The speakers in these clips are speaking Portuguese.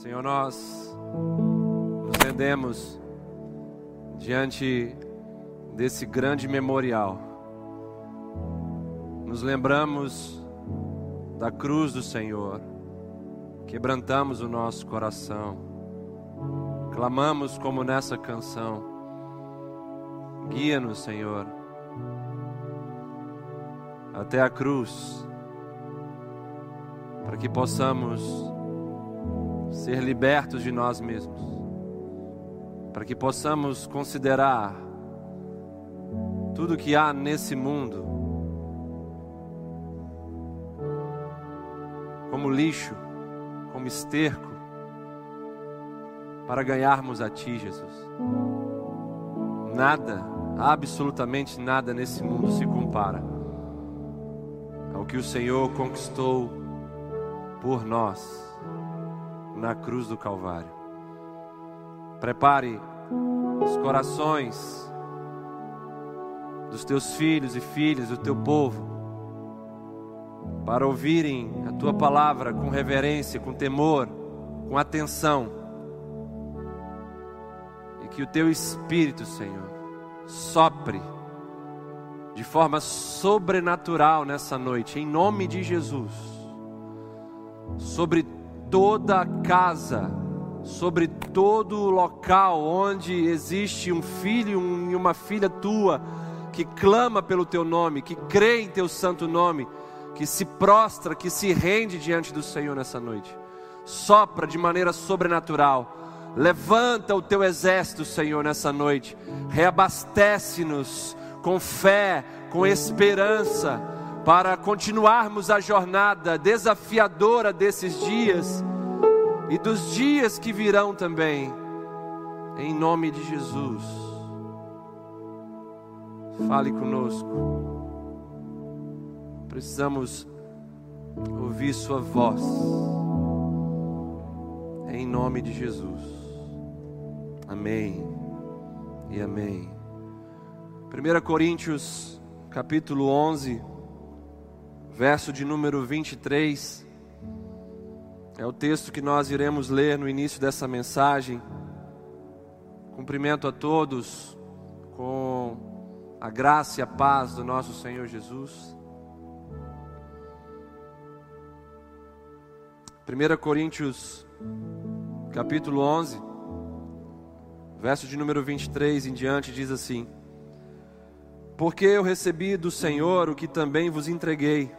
Senhor, nós nos rendemos diante desse grande memorial. Nos lembramos da cruz do Senhor, quebrantamos o nosso coração, clamamos como nessa canção. Guia-nos, Senhor, até a cruz, para que possamos ser libertos de nós mesmos, para que possamos considerar tudo que há nesse mundo como lixo, como esterco, para ganharmos a Ti, Jesus. Nada, absolutamente nada nesse mundo se compara ao que o Senhor conquistou por nós na cruz do Calvário. Prepare os corações dos teus filhos e filhas, do teu povo, para ouvirem a tua palavra com reverência, com temor, com atenção. E que o teu Espírito, Senhor, sopre de forma sobrenatural nessa noite, em nome de Jesus, sobre toda casa, sobre todo local onde existe um filho e uma filha tua que clama pelo teu nome, que crê em teu santo nome, que se prostra, que se rende diante do Senhor nessa noite. Sopra de maneira sobrenatural. Levanta o teu exército, Senhor, nessa noite. Reabastece-nos com fé, com esperança para continuarmos a jornada desafiadora desses dias e dos dias que virão também, em nome de Jesus. Fale conosco, precisamos ouvir Sua voz, em nome de Jesus. Amém e amém. 1 Coríntios capítulo 11 verso de número 23. É o texto que nós iremos ler no início dessa mensagem. Cumprimento a todos com a graça e a paz do nosso Senhor Jesus. 1 Coríntios, capítulo 11, verso de número 23 em diante, diz assim: Porque eu recebi do Senhor o que também vos entreguei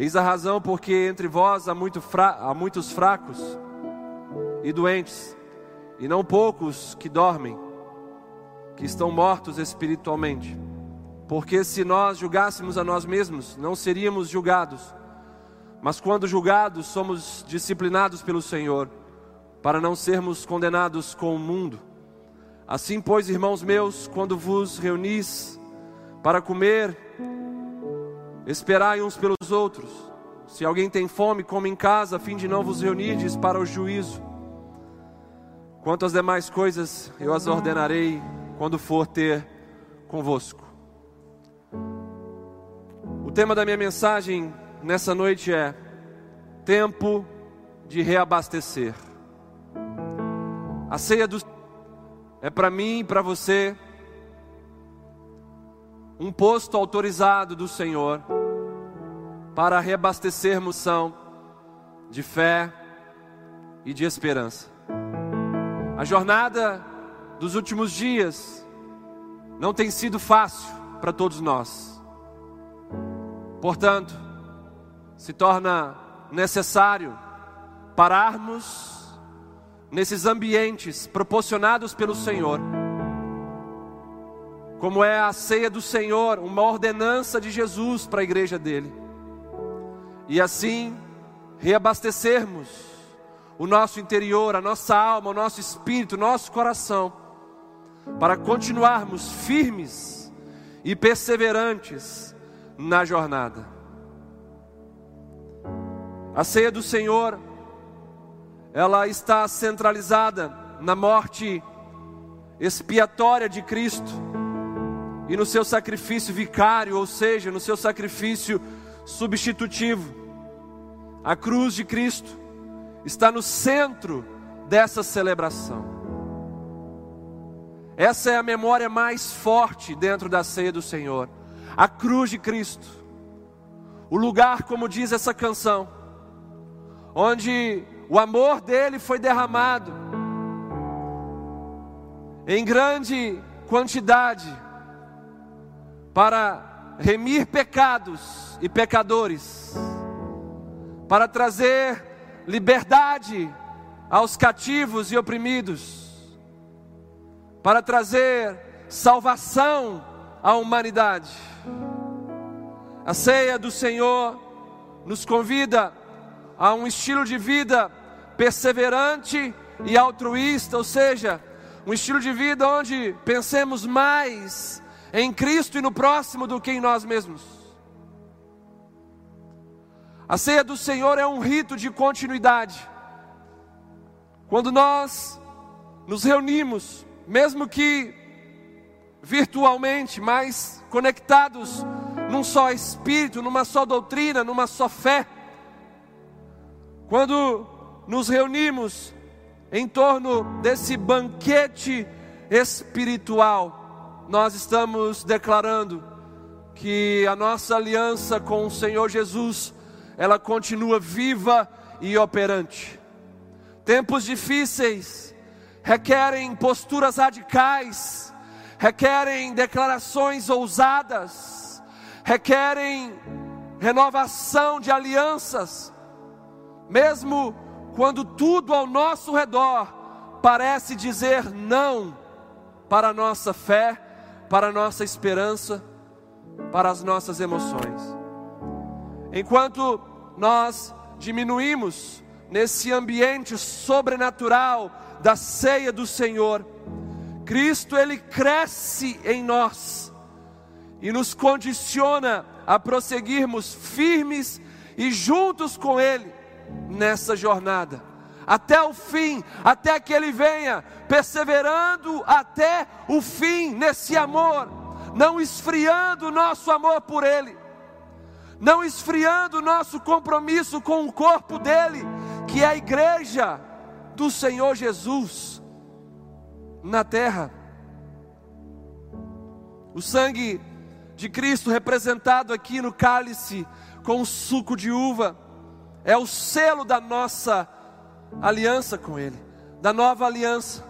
Eis a razão porque entre vós há, muito fra... há muitos fracos e doentes, e não poucos que dormem, que estão mortos espiritualmente. Porque se nós julgássemos a nós mesmos, não seríamos julgados. Mas quando julgados, somos disciplinados pelo Senhor, para não sermos condenados com o mundo. Assim, pois, irmãos meus, quando vos reunis para comer, Esperai uns pelos outros. Se alguém tem fome, come em casa, a fim de não vos reunirdes para o juízo. Quanto às demais coisas, eu as ordenarei quando for ter convosco. O tema da minha mensagem nessa noite é tempo de reabastecer. A ceia do é para mim e para você um posto autorizado do Senhor para reabastecermos são de fé e de esperança. A jornada dos últimos dias não tem sido fácil para todos nós. Portanto, se torna necessário pararmos nesses ambientes proporcionados pelo Senhor, como é a ceia do Senhor, uma ordenança de Jesus para a igreja dele, e assim reabastecermos o nosso interior, a nossa alma, o nosso espírito, o nosso coração, para continuarmos firmes e perseverantes na jornada. A ceia do Senhor, ela está centralizada na morte expiatória de Cristo e no seu sacrifício vicário, ou seja, no seu sacrifício substitutivo. A cruz de Cristo está no centro dessa celebração. Essa é a memória mais forte dentro da ceia do Senhor. A cruz de Cristo. O lugar, como diz essa canção, onde o amor dele foi derramado em grande quantidade para remir pecados e pecadores, para trazer liberdade aos cativos e oprimidos, para trazer salvação à humanidade. A ceia do Senhor nos convida a um estilo de vida perseverante e altruísta, ou seja, um estilo de vida onde pensemos mais em Cristo e no próximo do que em nós mesmos. A ceia do Senhor é um rito de continuidade. Quando nós nos reunimos, mesmo que virtualmente, mas conectados num só espírito, numa só doutrina, numa só fé, quando nos reunimos em torno desse banquete espiritual, nós estamos declarando que a nossa aliança com o Senhor Jesus ela continua viva e operante. Tempos difíceis requerem posturas radicais, requerem declarações ousadas, requerem renovação de alianças, mesmo quando tudo ao nosso redor parece dizer não para a nossa fé, para a nossa esperança, para as nossas emoções. Enquanto nós diminuímos nesse ambiente sobrenatural da ceia do Senhor, Cristo ele cresce em nós e nos condiciona a prosseguirmos firmes e juntos com Ele nessa jornada, até o fim, até que Ele venha, perseverando até o fim nesse amor, não esfriando o nosso amor por Ele não esfriando o nosso compromisso com o corpo dele, que é a igreja do Senhor Jesus na terra. O sangue de Cristo representado aqui no cálice com o suco de uva é o selo da nossa aliança com Ele, da nova aliança.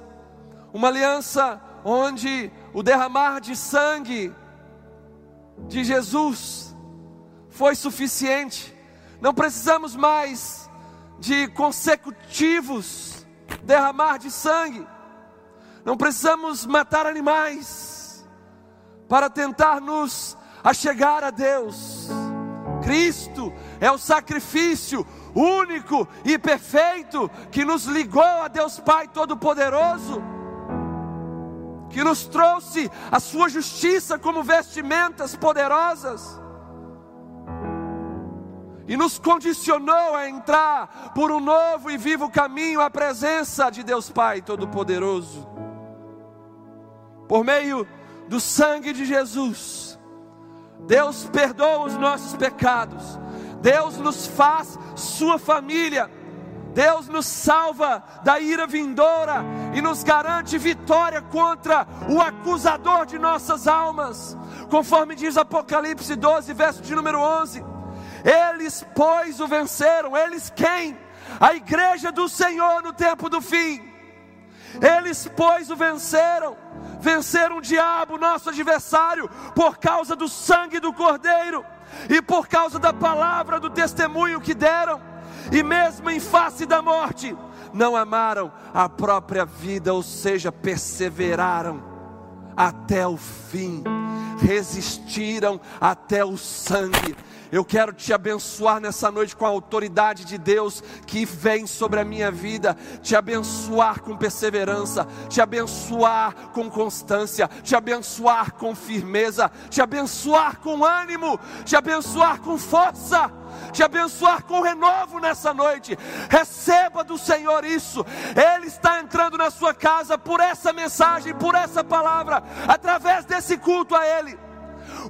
Uma aliança onde o derramar de sangue de Jesus foi suficiente. Não precisamos mais de consecutivos derramar de sangue. Não precisamos matar animais para tentar nos achegar a Deus. Cristo é o sacrifício único e perfeito que nos ligou a Deus Pai Todo-Poderoso, que nos trouxe a Sua justiça como vestimentas poderosas e nos condicionou a entrar por um novo e vivo caminho à presença de Deus Pai Todo-Poderoso. Por meio do sangue de Jesus, Deus perdoa os nossos pecados, Deus nos faz sua família. Deus nos salva da ira vindoura e nos garante vitória contra o acusador de nossas almas, conforme diz Apocalipse 12, verso de número 11. Eles, pois, o venceram. Eles quem? A igreja do Senhor no tempo do fim. Eles, pois, o venceram, venceram o diabo, nosso adversário, por causa do sangue do Cordeiro e por causa da palavra do testemunho que deram, e mesmo em face da morte, não amaram a própria vida, ou seja, perseveraram até o fim, resistiram até o sangue. Eu quero te abençoar nessa noite com a autoridade de Deus que vem sobre a minha vida, te abençoar com perseverança, te abençoar com constância, te abençoar com firmeza, te abençoar com ânimo, te abençoar com força te abençoar com renovo nessa noite. Receba do Senhor isso. Ele está entrando na sua casa por essa mensagem, por essa palavra, através desse culto a Ele.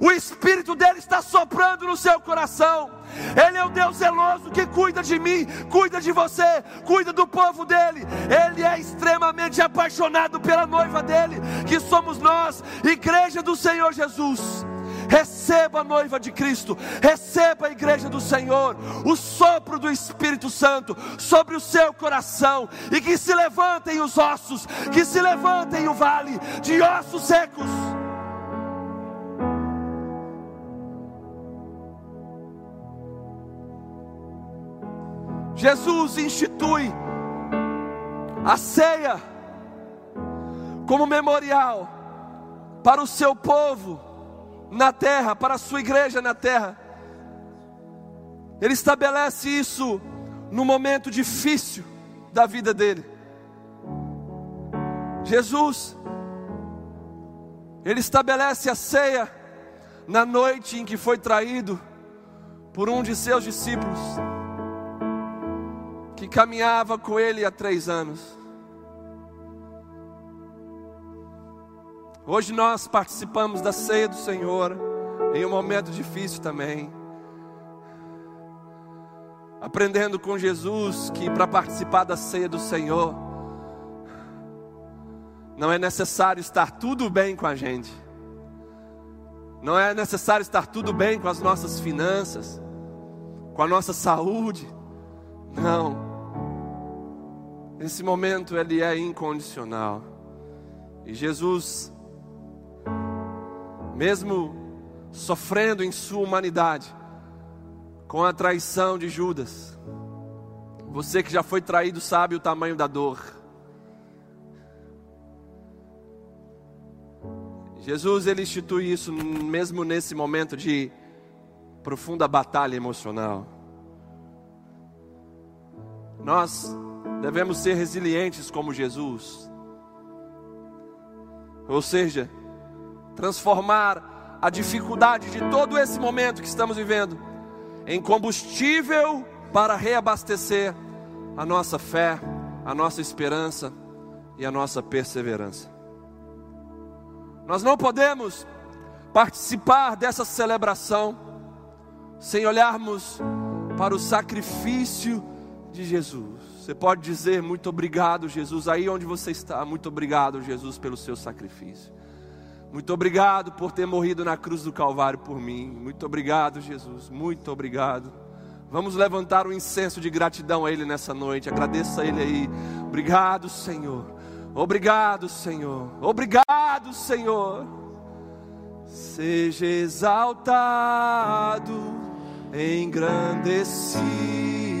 O Espírito dele está soprando no seu coração. Ele é o Deus zeloso que cuida de mim, cuida de você, cuida do povo dele. Ele é extremamente apaixonado pela noiva dele, que somos nós, igreja do Senhor Jesus. Receba a noiva de Cristo, receba a igreja do Senhor, o sopro do Espírito Santo sobre o seu coração, e que se levantem os ossos, que se levantem o vale de ossos secos. Jesus institui a ceia como memorial para o seu povo na terra, para a sua igreja na terra. Ele estabelece isso no momento difícil da vida dele. Jesus, ele estabelece a ceia na noite em que foi traído por um de seus discípulos, que caminhava com ele há três anos. Hoje nós participamos da ceia do Senhor em um momento difícil também. Aprendendo com Jesus que para participar da ceia do Senhor não é necessário estar tudo bem com a gente. Não é necessário estar tudo bem com as nossas finanças, com a nossa saúde. Não. Esse momento ele é incondicional. E Jesus mesmo sofrendo em sua humanidade, com a traição de Judas. Você que já foi traído sabe o tamanho da dor. Jesus ele institui isso mesmo nesse momento de profunda batalha emocional. Nós devemos ser resilientes como Jesus. Ou seja, transformar a dificuldade de todo esse momento que estamos vivendo em combustível para reabastecer a nossa fé, a nossa esperança e a nossa perseverança. Nós não podemos participar dessa celebração sem olharmos para o sacrifício de Jesus. Você pode dizer muito obrigado, Jesus, aí onde você está. Muito obrigado, Jesus, pelo seu sacrifício. Muito obrigado por ter morrido na cruz do Calvário por mim. Muito obrigado, Jesus. Muito obrigado. Vamos levantar um incenso de gratidão a Ele nessa noite. Agradeça a Ele aí. Obrigado, Senhor. Obrigado, Senhor. Obrigado, Senhor. Seja exaltado, engrandecido.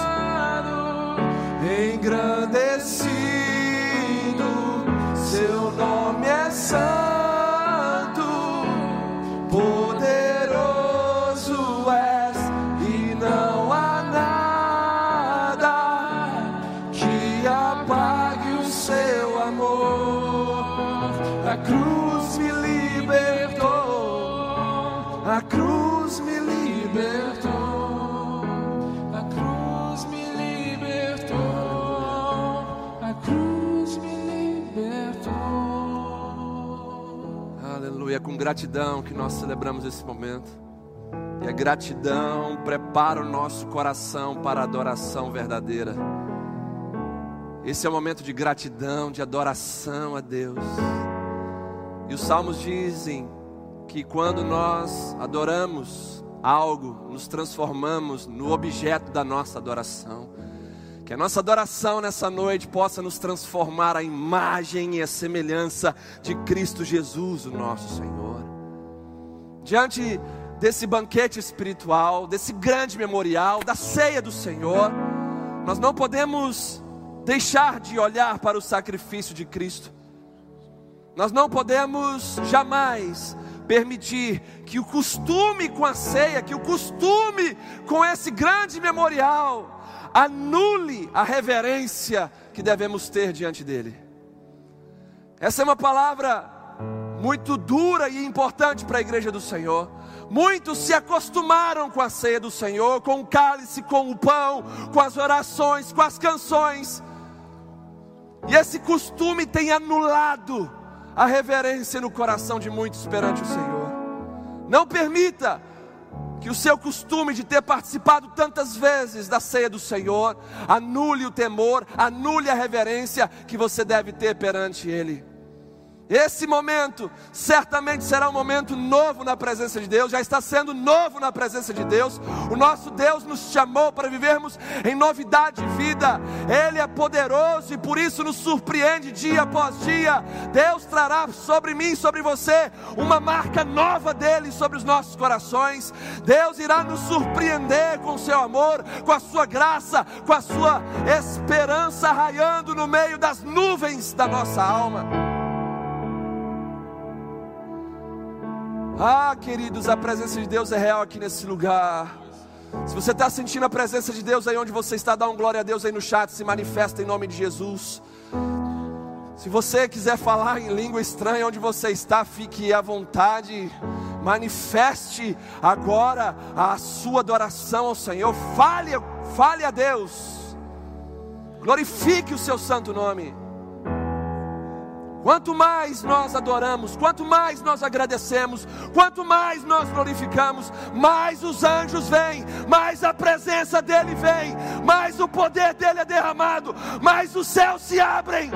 gratidão que nós celebramos esse momento. E a gratidão prepara o nosso coração para a adoração verdadeira. Esse é o momento de gratidão, de adoração a Deus. E os salmos dizem que quando nós adoramos algo, nos transformamos no objeto da nossa adoração. Que a nossa adoração nessa noite possa nos transformar à imagem e à semelhança de Cristo Jesus, o nosso Senhor. Diante desse banquete espiritual, desse grande memorial, da ceia do Senhor, nós não podemos deixar de olhar para o sacrifício de Cristo. Nós não podemos jamais permitir que o costume com a ceia, que o costume com esse grande memorial, anule a reverência que devemos ter diante dele. Essa é uma palavra muito dura e importante para a igreja do Senhor. Muitos se acostumaram com a ceia do Senhor, com o cálice, com o pão, com as orações, com as canções. E esse costume tem anulado a reverência no coração de muitos perante o Senhor. Não permita que o seu costume de ter participado tantas vezes da ceia do Senhor anule o temor, anule a reverência que você deve ter perante Ele. Esse momento certamente será um momento novo na presença de Deus, já está sendo novo na presença de Deus. O nosso Deus nos chamou para vivermos em novidade de vida. Ele é poderoso e por isso nos surpreende dia após dia. Deus trará sobre mim, sobre você, uma marca nova dele sobre os nossos corações. Deus irá nos surpreender com o seu amor, com a sua graça, com a sua esperança raiando no meio das nuvens da nossa alma. Ah, queridos, a presença de Deus é real aqui nesse lugar. Se você está sentindo a presença de Deus aí onde você está, dá um glória a Deus aí no chat, se manifesta em nome de Jesus. Se você quiser falar em língua estranha onde você está, fique à vontade. Manifeste agora a sua adoração ao Senhor. Fale, fale a Deus. Glorifique o seu santo nome. Quanto mais nós adoramos, quanto mais nós agradecemos, quanto mais nós glorificamos, mais os anjos vêm, mais a presença dele vem, mais o poder dele é derramado, mais os céus se abrem.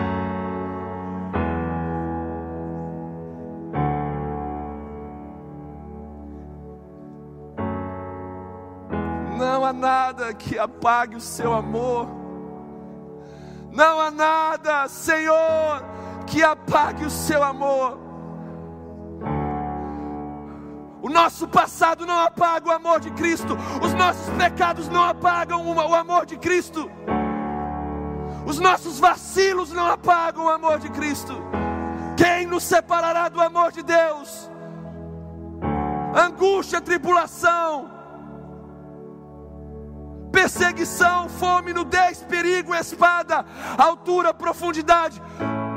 Não há nada que apague o seu amor. Não há nada, Senhor, que apague o seu amor. O nosso passado não apaga o amor de Cristo, os nossos pecados não apagam o amor de Cristo, os nossos vacilos não apagam o amor de Cristo. Quem nos separará do amor de Deus? Angústia, tribulação, perseguição, fome, nudez, perigo, espada, altura, profundidade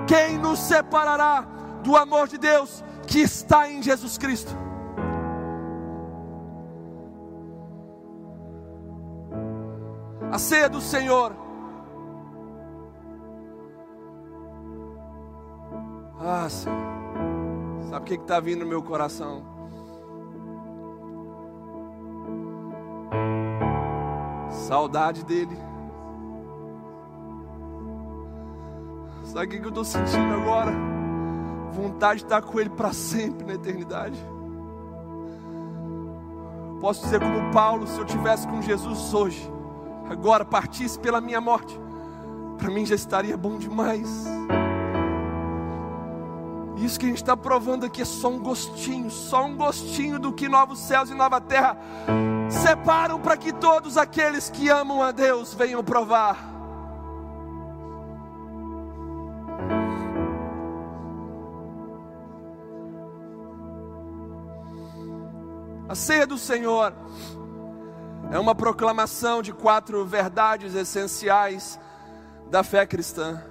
quem nos separará do amor de Deus que está em Jesus Cristo? A ceia do Senhor. Ah, Senhor. Sabe o que está vindo no meu coração? Saudade dele. Sabe o que eu estou sentindo agora? Vontade de estar com Ele para sempre na eternidade. Posso dizer como Paulo, se eu tivesse com Jesus hoje, agora partisse pela minha morte, para mim já estaria bom demais. Isso que a gente está provando aqui é só um gostinho, só um gostinho do que novos céus e nova terra separam para que todos aqueles que amam a Deus venham provar. A ceia do Senhor é uma proclamação de quatro verdades essenciais da fé cristã.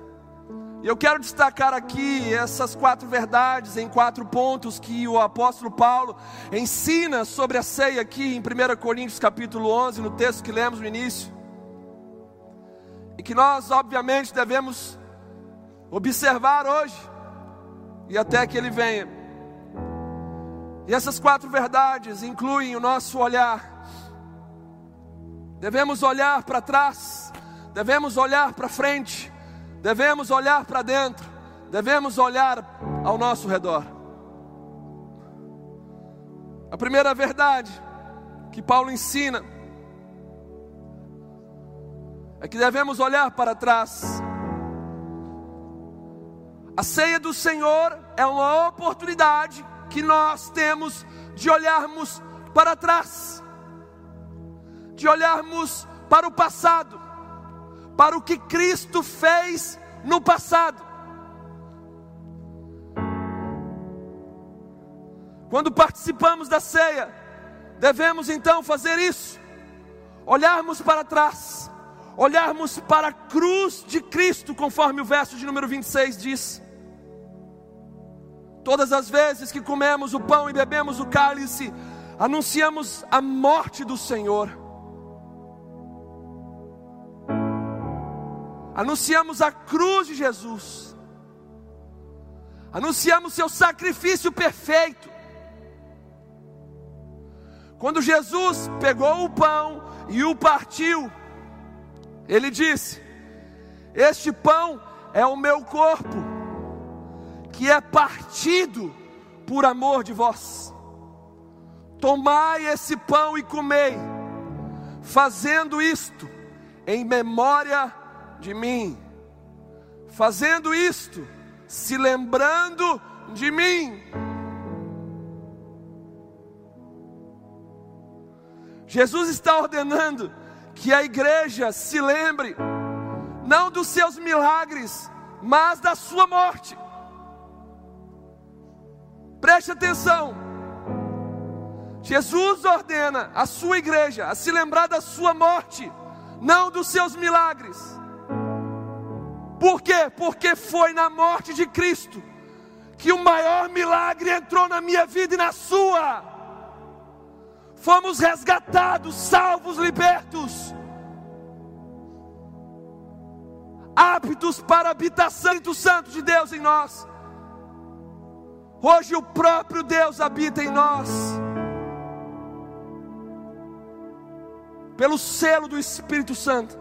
E eu quero destacar aqui essas quatro verdades em quatro pontos que o apóstolo Paulo ensina sobre a ceia aqui em 1 Coríntios capítulo 11, no texto que lemos no início. E que nós, obviamente, devemos observar hoje e até que ele venha. E essas quatro verdades incluem o nosso olhar. Devemos olhar para trás, devemos olhar para frente, devemos olhar para dentro, devemos olhar ao nosso redor. A primeira verdade que Paulo ensina é que devemos olhar para trás. A ceia do Senhor é uma oportunidade que nós temos de olharmos para trás, de olharmos para o passado, para o que Cristo fez no passado. Quando participamos da ceia, devemos então fazer isso, olharmos para trás, olharmos para a cruz de Cristo, conforme o verso de número 26 diz. Todas as vezes que comemos o pão e bebemos o cálice, anunciamos a morte do Senhor. Anunciamos a cruz de Jesus. Anunciamos seu sacrifício perfeito. Quando Jesus pegou o pão e o partiu, ele disse: Este pão é o meu corpo, que é partido por amor de vós. Tomai esse pão e comei, fazendo isto em memória de mim. Fazendo isto, se lembrando de mim. Jesus está ordenando que a igreja se lembre, não dos seus milagres, mas da sua morte. Preste atenção. Jesus ordena a sua igreja a se lembrar da sua morte, não dos seus milagres. Por quê? Porque foi na morte de Cristo que o maior milagre entrou na minha vida e na sua fomos resgatados, salvos, libertos, aptos para a habitação do Santo de Deus em nós. Hoje o próprio Deus habita em nós, pelo selo do Espírito Santo.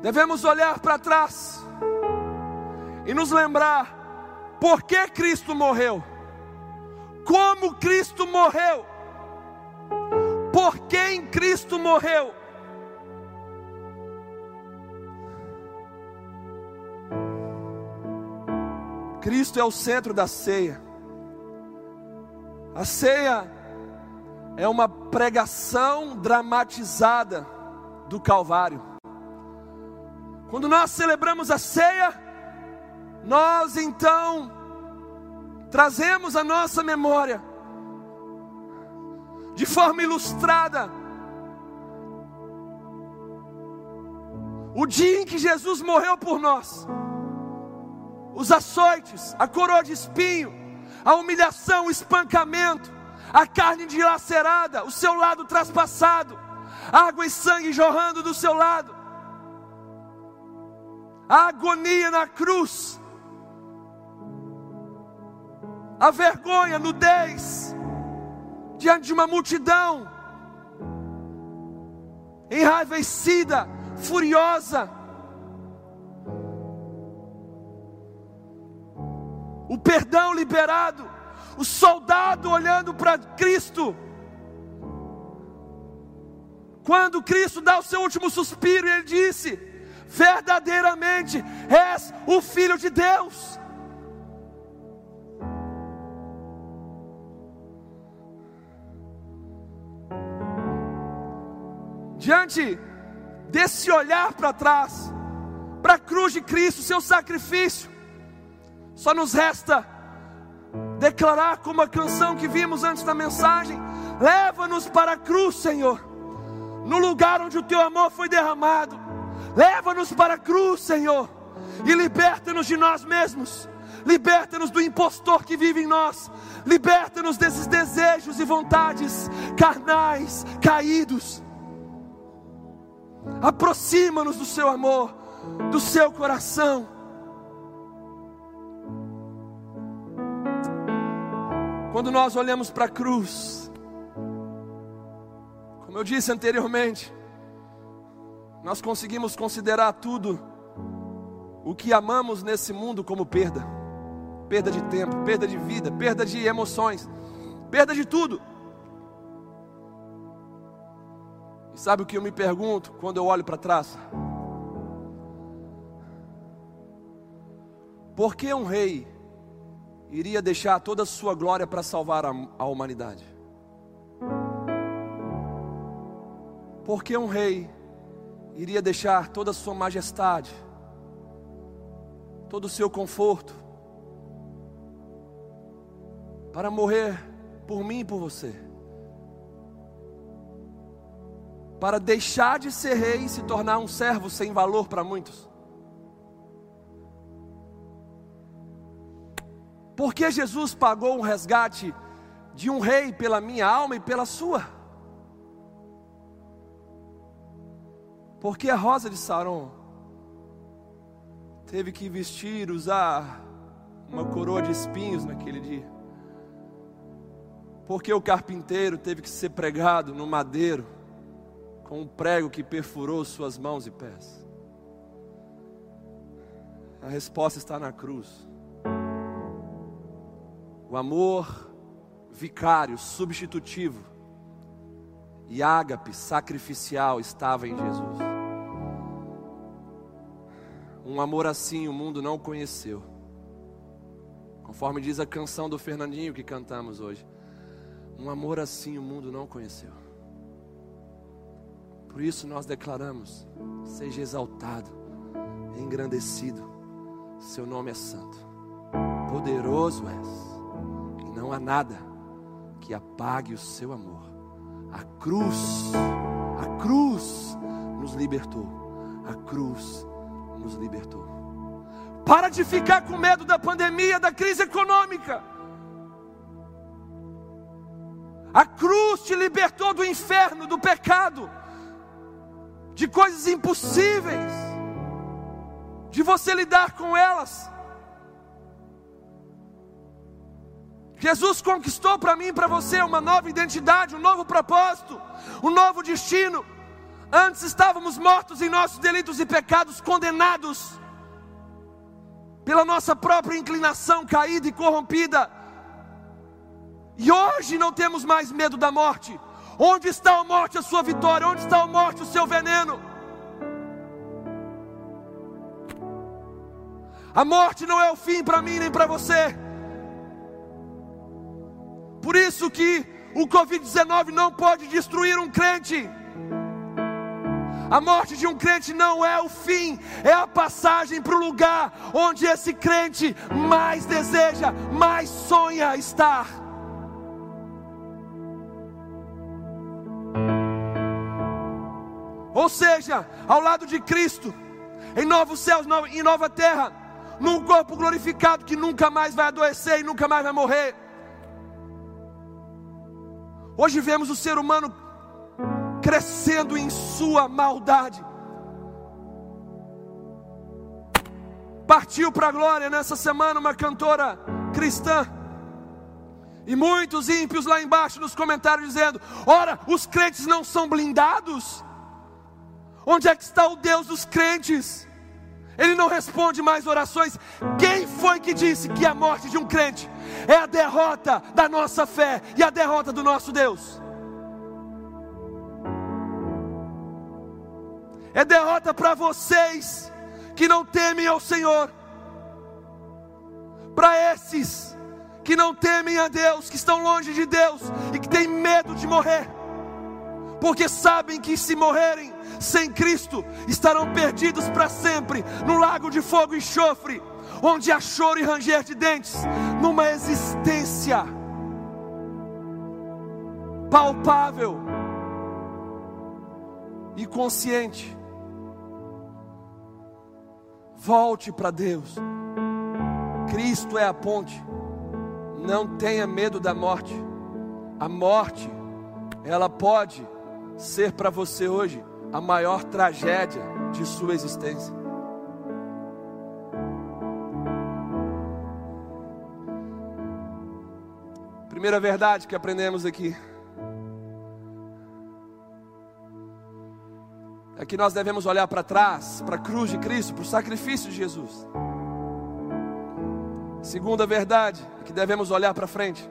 Devemos olhar para trás e nos lembrar por que Cristo morreu? Como Cristo morreu? Por quem Cristo morreu? Cristo é o centro da ceia. A ceia é uma pregação dramatizada do Calvário. Quando nós celebramos a ceia, nós então trazemos a nossa memória, de forma ilustrada, o dia em que Jesus morreu por nós, os açoites, a coroa de espinho, a humilhação, o espancamento, a carne dilacerada, o seu lado traspassado, água e sangue jorrando do seu lado, a agonia na cruz, a vergonha, nudez, diante de uma multidão, enraivecida, furiosa. O perdão liberado, o soldado olhando para Cristo. Quando Cristo dá o seu último suspiro, ele disse: Verdadeiramente és o Filho de Deus. diante desse olhar para trás, para a cruz de Cristo, seu sacrifício, só nos resta declarar como a canção que vimos antes da mensagem: leva-nos para a cruz, Senhor, no lugar onde o teu amor foi derramado, leva-nos para a cruz, Senhor, e liberta-nos de nós mesmos. Liberta-nos do impostor que vive em nós, liberta-nos desses desejos e vontades carnais, caídos Aproxima-nos do seu amor, do seu coração. Quando nós olhamos para a cruz, como eu disse anteriormente, nós conseguimos considerar tudo o que amamos nesse mundo como perda perda de tempo, perda de vida, perda de emoções, perda de tudo. E sabe o que eu me pergunto quando eu olho para trás? Por que um rei iria deixar toda a sua glória para salvar a, a humanidade? Por que um rei iria deixar toda a sua majestade, todo o seu conforto, para morrer por mim e por você? Para deixar de ser rei e se tornar um servo sem valor para muitos? Porque Jesus pagou um resgate de um rei pela minha alma e pela sua? Porque a rosa de Saron teve que vestir, usar uma coroa de espinhos naquele dia? Porque o carpinteiro teve que ser pregado no madeiro com um prego que perfurou suas mãos e pés? A resposta está na cruz. O amor vicário, substitutivo e ágape sacrificial estava em Jesus. Um amor assim o mundo não conheceu. Conforme diz a canção do Fernandinho que cantamos hoje. Um amor assim o mundo não conheceu. Por isso nós declaramos: seja exaltado, engrandecido, seu nome é santo, poderoso és não há nada que apague o seu amor. A cruz, a cruz nos libertou. A cruz nos libertou. Para de ficar com medo da pandemia, da crise econômica. A cruz te libertou do inferno, do pecado, de coisas impossíveis, de você lidar com elas. Jesus conquistou para mim e para você uma nova identidade, um novo propósito, um novo destino. Antes estávamos mortos em nossos delitos e pecados, condenados pela nossa própria inclinação caída e corrompida. E hoje não temos mais medo da morte. Onde está a morte, a sua vitória? Onde está a morte, o seu veneno? A morte não é o fim para mim nem para você. Por isso que o Covid-19 não pode destruir um crente. A morte de um crente não é o fim, é a passagem para o lugar onde esse crente mais deseja, mais sonha estar. Ou seja, ao lado de Cristo, em novos céus e nova terra, num corpo glorificado que nunca mais vai adoecer e nunca mais vai morrer. Hoje vemos o ser humano crescendo em sua maldade. Partiu para a glória nessa semana uma cantora cristã. E muitos ímpios lá embaixo nos comentários dizendo: Ora, os crentes não são blindados? Onde é que está o Deus dos crentes? Ele não responde mais orações. Quem foi que disse que a morte de um crente é a derrota da nossa fé e a derrota do nosso Deus? É derrota para vocês que não temem ao Senhor, para esses que não temem a Deus, que estão longe de Deus e que têm medo de morrer, porque sabem que se morrerem sem Cristo estarão perdidos para sempre no lago de fogo e enxofre, onde há choro e ranger de dentes, numa existência palpável e consciente. Volte para Deus. Cristo é a ponte. Não tenha medo da morte. A morte, ela pode ser para você hoje a maior tragédia de sua existência. Primeira verdade que aprendemos aqui é que nós devemos olhar para trás, para a cruz de Cristo, para o sacrifício de Jesus. Segunda verdade é que devemos olhar para frente.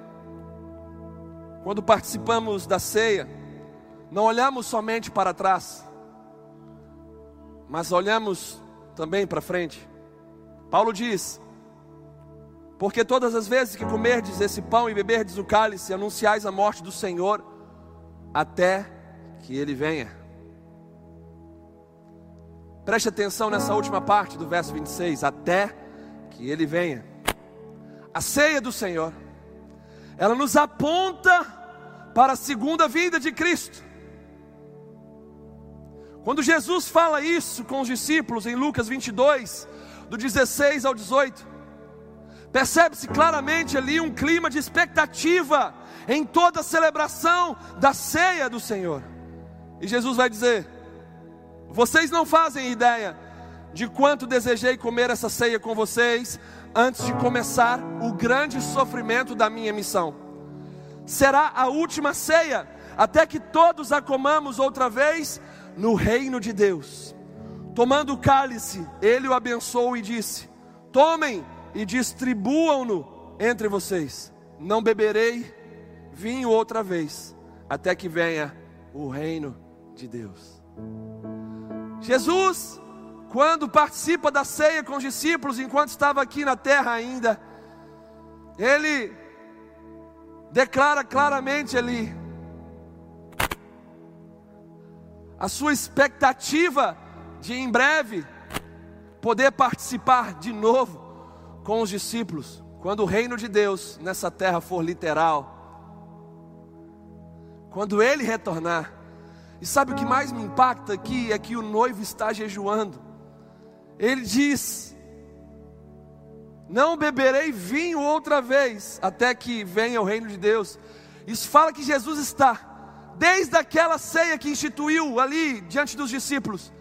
Quando participamos da ceia, não olhamos somente para trás, mas olhamos também para frente. Paulo diz: Porque todas as vezes que comerdes esse pão e beberdes o cálice, anunciais a morte do Senhor, até que ele venha. Preste atenção nessa última parte do verso 26, até que ele venha. A ceia do Senhor, ela nos aponta para a segunda vinda de Cristo. Quando Jesus fala isso com os discípulos em Lucas 22, do 16 ao 18, percebe-se claramente ali um clima de expectativa em toda a celebração da ceia do Senhor. E Jesus vai dizer: Vocês não fazem ideia de quanto desejei comer essa ceia com vocês antes de começar o grande sofrimento da minha missão. Será a última ceia até que todos a comamos outra vez no reino de Deus. Tomando o cálice, ele o abençoou e disse: Tomem e distribuam-no entre vocês. Não beberei vinho outra vez, até que venha o reino de Deus. Jesus, quando participa da ceia com os discípulos, enquanto estava aqui na terra ainda, ele declara claramente ali a sua expectativa de em breve poder participar de novo com os discípulos, quando o reino de Deus nessa terra for literal, quando ele retornar. E sabe o que mais me impacta aqui é que o noivo está jejuando. Ele diz: Não beberei vinho outra vez até que venha o reino de Deus. Isso fala que Jesus está desde aquela ceia que instituiu ali diante dos discípulos,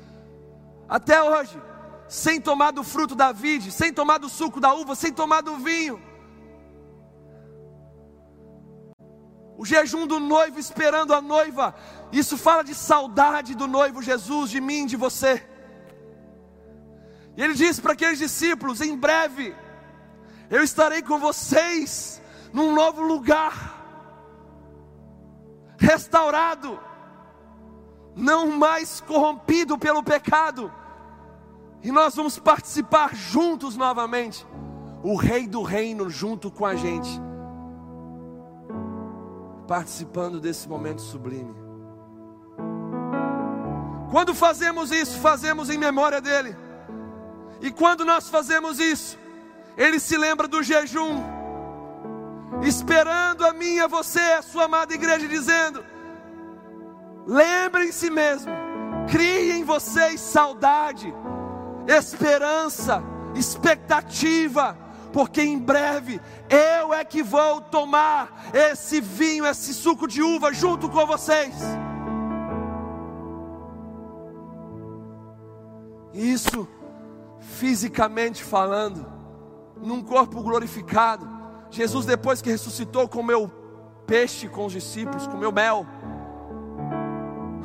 até hoje, sem tomar do fruto da vide, sem tomar do suco da uva, sem tomar do vinho. O jejum do noivo esperando a noiva, isso fala de saudade do noivo Jesus, de mim, de você. E ele disse para aqueles discípulos: em breve, eu estarei com vocês num novo lugar restaurado, não mais corrompido pelo pecado, e nós vamos participar juntos novamente, o Rei do Reino junto com a gente, participando desse momento sublime. Quando fazemos isso, fazemos em memória dele, e quando nós fazemos isso, ele se lembra do jejum esperando a mim a você, a sua amada igreja, dizendo: lembrem-se mesmo, criem em vocês saudade, esperança, expectativa, porque em breve eu é que vou tomar esse vinho, esse suco de uva junto com vocês. Isso, fisicamente falando, num corpo glorificado Jesus, depois que ressuscitou, comeu peixe com os discípulos, comeu mel.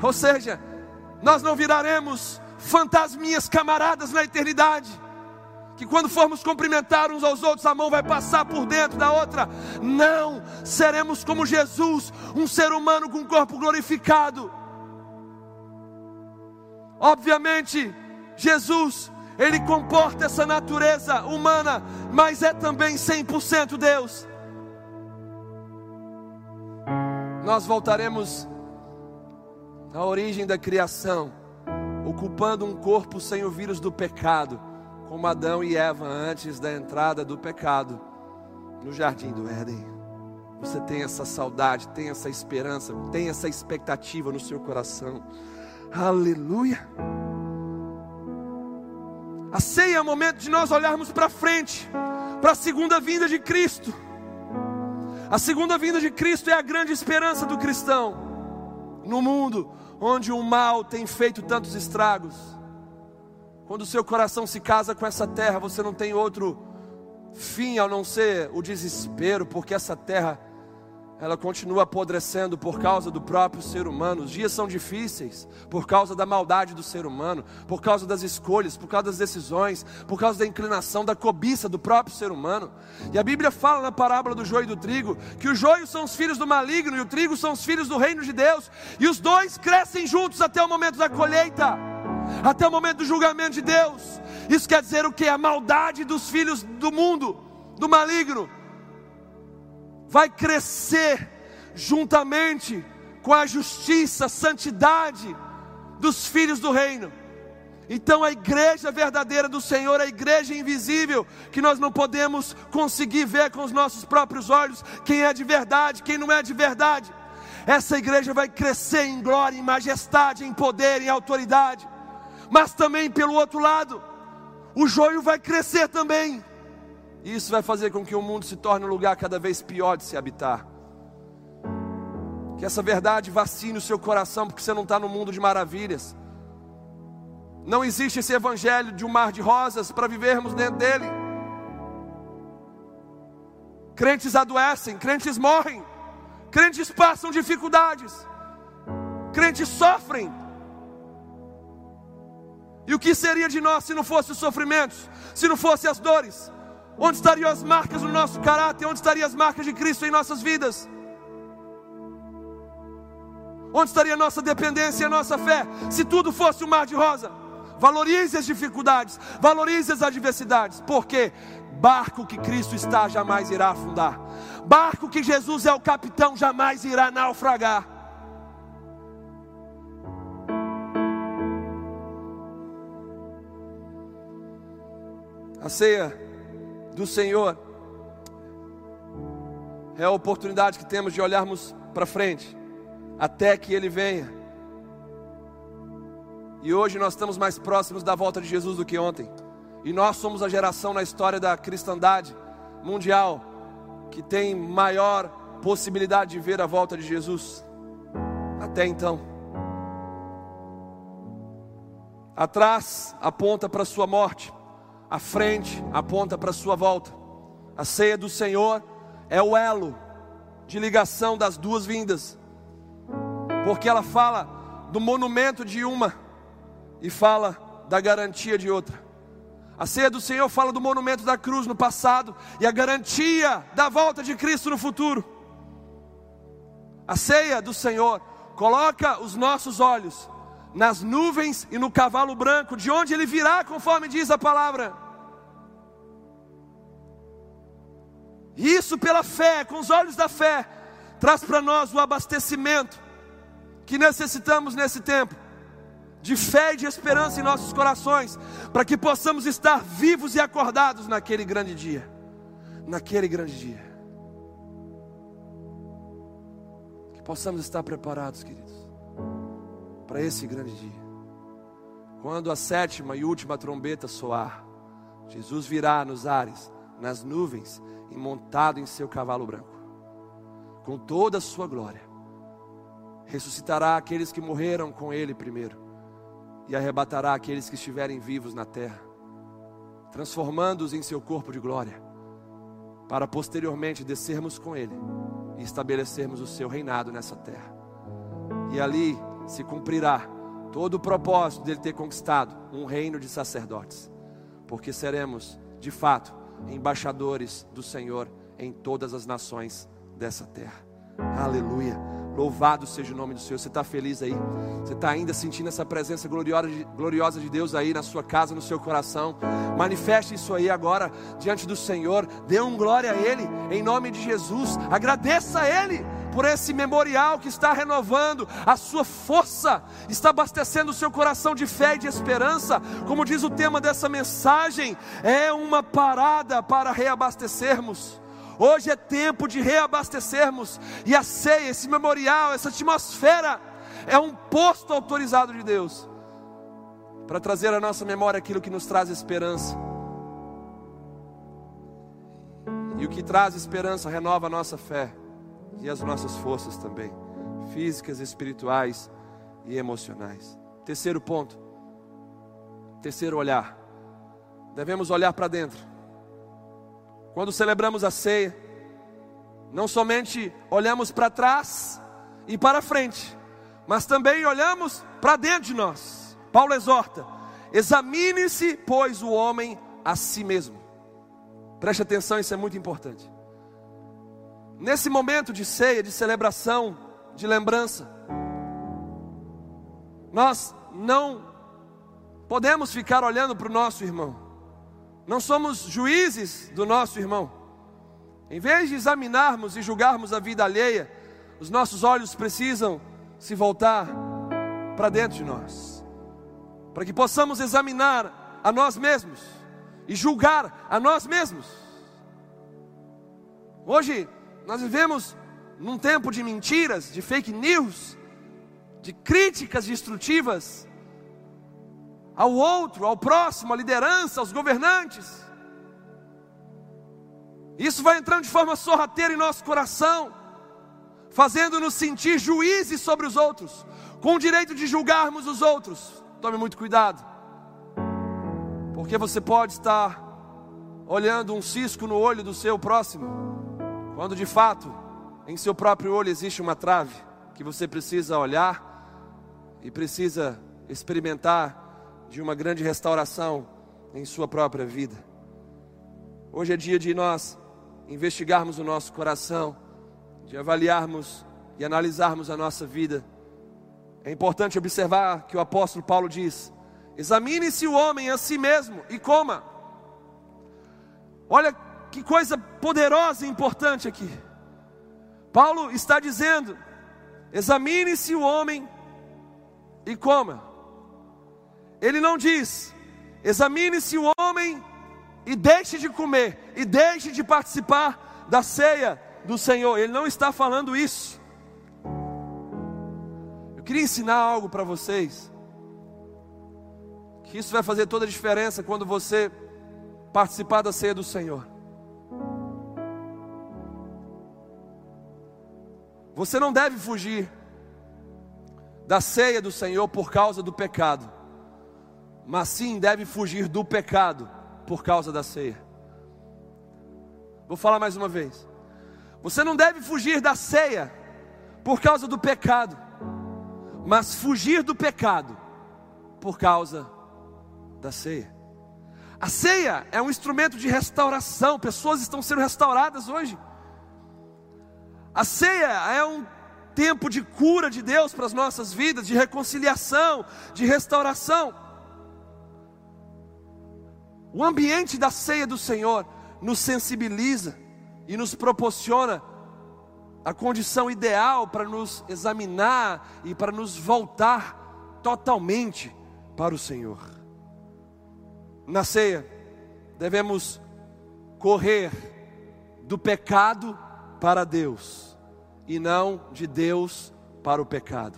Ou seja, nós não viraremos fantasminhas camaradas na eternidade. Que quando formos cumprimentar uns aos outros, a mão vai passar por dentro da outra. Não, seremos como Jesus, um ser humano com um corpo glorificado. Obviamente, Jesus ele comporta essa natureza humana, mas é também 100% Deus. Nós voltaremos à origem da criação, ocupando um corpo sem o vírus do pecado, como Adão e Eva antes da entrada do pecado no jardim do Éden. Você tem essa saudade, tem essa esperança, tem essa expectativa no seu coração. Aleluia. A ceia é o momento de nós olharmos para frente, para a segunda vinda de Cristo. A segunda vinda de Cristo é a grande esperança do cristão no mundo onde o mal tem feito tantos estragos. Quando o seu coração se casa com essa terra, você não tem outro fim a não ser o desespero, porque essa terra ela continua apodrecendo por causa do próprio ser humano. Os dias são difíceis por causa da maldade do ser humano, por causa das escolhas, por causa das decisões, por causa da inclinação, da cobiça do próprio ser humano. E a Bíblia fala na parábola do joio e do trigo que os joios são os filhos do maligno e o trigo são os filhos do reino de Deus, e os dois crescem juntos até o momento da colheita, até o momento do julgamento de Deus. Isso quer dizer o que? A maldade dos filhos do mundo, do maligno vai crescer juntamente com a justiça, a santidade dos filhos do reino. Então a igreja verdadeira do Senhor, a igreja invisível, que nós não podemos conseguir ver com os nossos próprios olhos quem é de verdade, quem não é de verdade. Essa igreja vai crescer em glória, em majestade, em poder, em autoridade. Mas também pelo outro lado, o joio vai crescer também. E isso vai fazer com que o mundo se torne um lugar cada vez pior de se habitar. Que essa verdade vacine o seu coração, porque você não está no mundo de maravilhas. Não existe esse evangelho de um mar de rosas para vivermos dentro dele. Crentes adoecem, crentes morrem, crentes passam dificuldades, crentes sofrem. E o que seria de nós se não fossem os sofrimentos, se não fossem as dores? Onde estariam as marcas do nosso caráter? Onde estariam as marcas de Cristo em nossas vidas? Onde estaria a nossa dependência e a nossa fé? Se tudo fosse um mar de rosa. Valorize as dificuldades, valorize as adversidades. Porque barco que Cristo está jamais irá afundar. Barco que Jesus é o capitão jamais irá naufragar. A ceia do Senhor é a oportunidade que temos de olharmos para frente, até que Ele venha. E hoje nós estamos mais próximos da volta de Jesus do que ontem. E nós somos a geração na história da cristandade mundial que tem maior possibilidade de ver a volta de Jesus. Até então. Atrás aponta para a sua morte a frente aponta para a sua volta. A ceia do Senhor é o elo de ligação das duas vindas, porque ela fala do monumento de uma e fala da garantia de outra. A ceia do Senhor fala do monumento da cruz no passado e a garantia da volta de Cristo no futuro. A ceia do Senhor coloca os nossos olhos nas nuvens e no cavalo branco, de onde ele virá, conforme diz a palavra. Isso pela fé, com os olhos da fé, traz para nós o abastecimento que necessitamos nesse tempo, de fé e de esperança em nossos corações, para que possamos estar vivos e acordados naquele grande dia. Naquele grande dia. Que possamos estar preparados, queridos, para esse grande dia. Quando a sétima e última trombeta soar, Jesus virá nos ares, nas nuvens, e montado em seu cavalo branco, com toda a sua glória. Ressuscitará aqueles que morreram com ele primeiro, e arrebatará aqueles que estiverem vivos na terra, transformando-os em seu corpo de glória, para posteriormente descermos com ele e estabelecermos o seu reinado nessa terra. E ali se cumprirá todo o propósito dele ter conquistado um reino de sacerdotes, porque seremos, de fato, embaixadores do Senhor em todas as nações dessa terra. Aleluia. Louvado seja o nome do Senhor. Você está feliz aí? Você está ainda sentindo essa presença gloriosa de, Deus aí na sua casa, no seu coração? Manifeste isso aí agora diante do Senhor. Dê um glória a Ele, em nome de Jesus. Agradeça a Ele por esse memorial que está renovando a sua força, está abastecendo o seu coração de fé e de esperança. Como diz o tema dessa mensagem, é uma parada para reabastecermos. Hoje é tempo de reabastecermos, e a ceia, esse memorial, essa atmosfera, é um posto autorizado de Deus para trazer à nossa memória aquilo que nos traz esperança. E o que traz esperança renova a nossa fé e as nossas forças também, físicas, espirituais e emocionais. Terceiro ponto, terceiro olhar, devemos olhar para dentro. Quando celebramos a ceia, não somente olhamos para trás e para frente, mas também olhamos para dentro de nós. Paulo exorta: examine-se, pois, o homem a si mesmo. Preste atenção, isso é muito importante. Nesse momento de ceia, de celebração, de lembrança, nós não podemos ficar olhando para o nosso irmão, não somos juízes do nosso irmão. Em vez de examinarmos e julgarmos a vida alheia, os nossos olhos precisam se voltar para dentro de nós, para que possamos examinar a nós mesmos e julgar a nós mesmos. Hoje nós vivemos num tempo de mentiras, de fake news, de críticas destrutivas ao outro, ao próximo, à liderança, aos governantes. Isso vai entrando de forma sorrateira em nosso coração, fazendo-nos sentir juízes sobre os outros, com o direito de julgarmos os outros. Tome muito cuidado, porque você pode estar olhando um cisco no olho do seu próximo, quando de fato em seu próprio olho existe uma trave que você precisa olhar e precisa experimentar de uma grande restauração em sua própria vida. Hoje é dia de nós investigarmos o nosso coração, de avaliarmos e analisarmos a nossa vida. É importante observar que o apóstolo Paulo diz: examine-se o homem a si mesmo e coma. Olha que coisa poderosa e importante aqui. Paulo está dizendo: examine-se o homem e coma. Ele não diz: examine-se o homem e deixe de comer, e deixe de participar da ceia do Senhor. Ele não está falando isso. Eu queria ensinar algo para vocês, que isso vai fazer toda a diferença quando você participar da ceia do Senhor. Você não deve fugir da ceia do Senhor por causa do pecado, mas sim deve fugir do pecado por causa da ceia. Vou falar mais uma vez. Você não deve fugir da ceia por causa do pecado, mas fugir do pecado por causa da ceia. A ceia é um instrumento de restauração, pessoas estão sendo restauradas hoje. A ceia é um tempo de cura de Deus para as nossas vidas, de reconciliação, de restauração. O ambiente da ceia do Senhor nos sensibiliza e nos proporciona a condição ideal para nos examinar e para nos voltar totalmente para o Senhor. Na ceia, devemos correr do pecado para Deus e não de Deus para o pecado.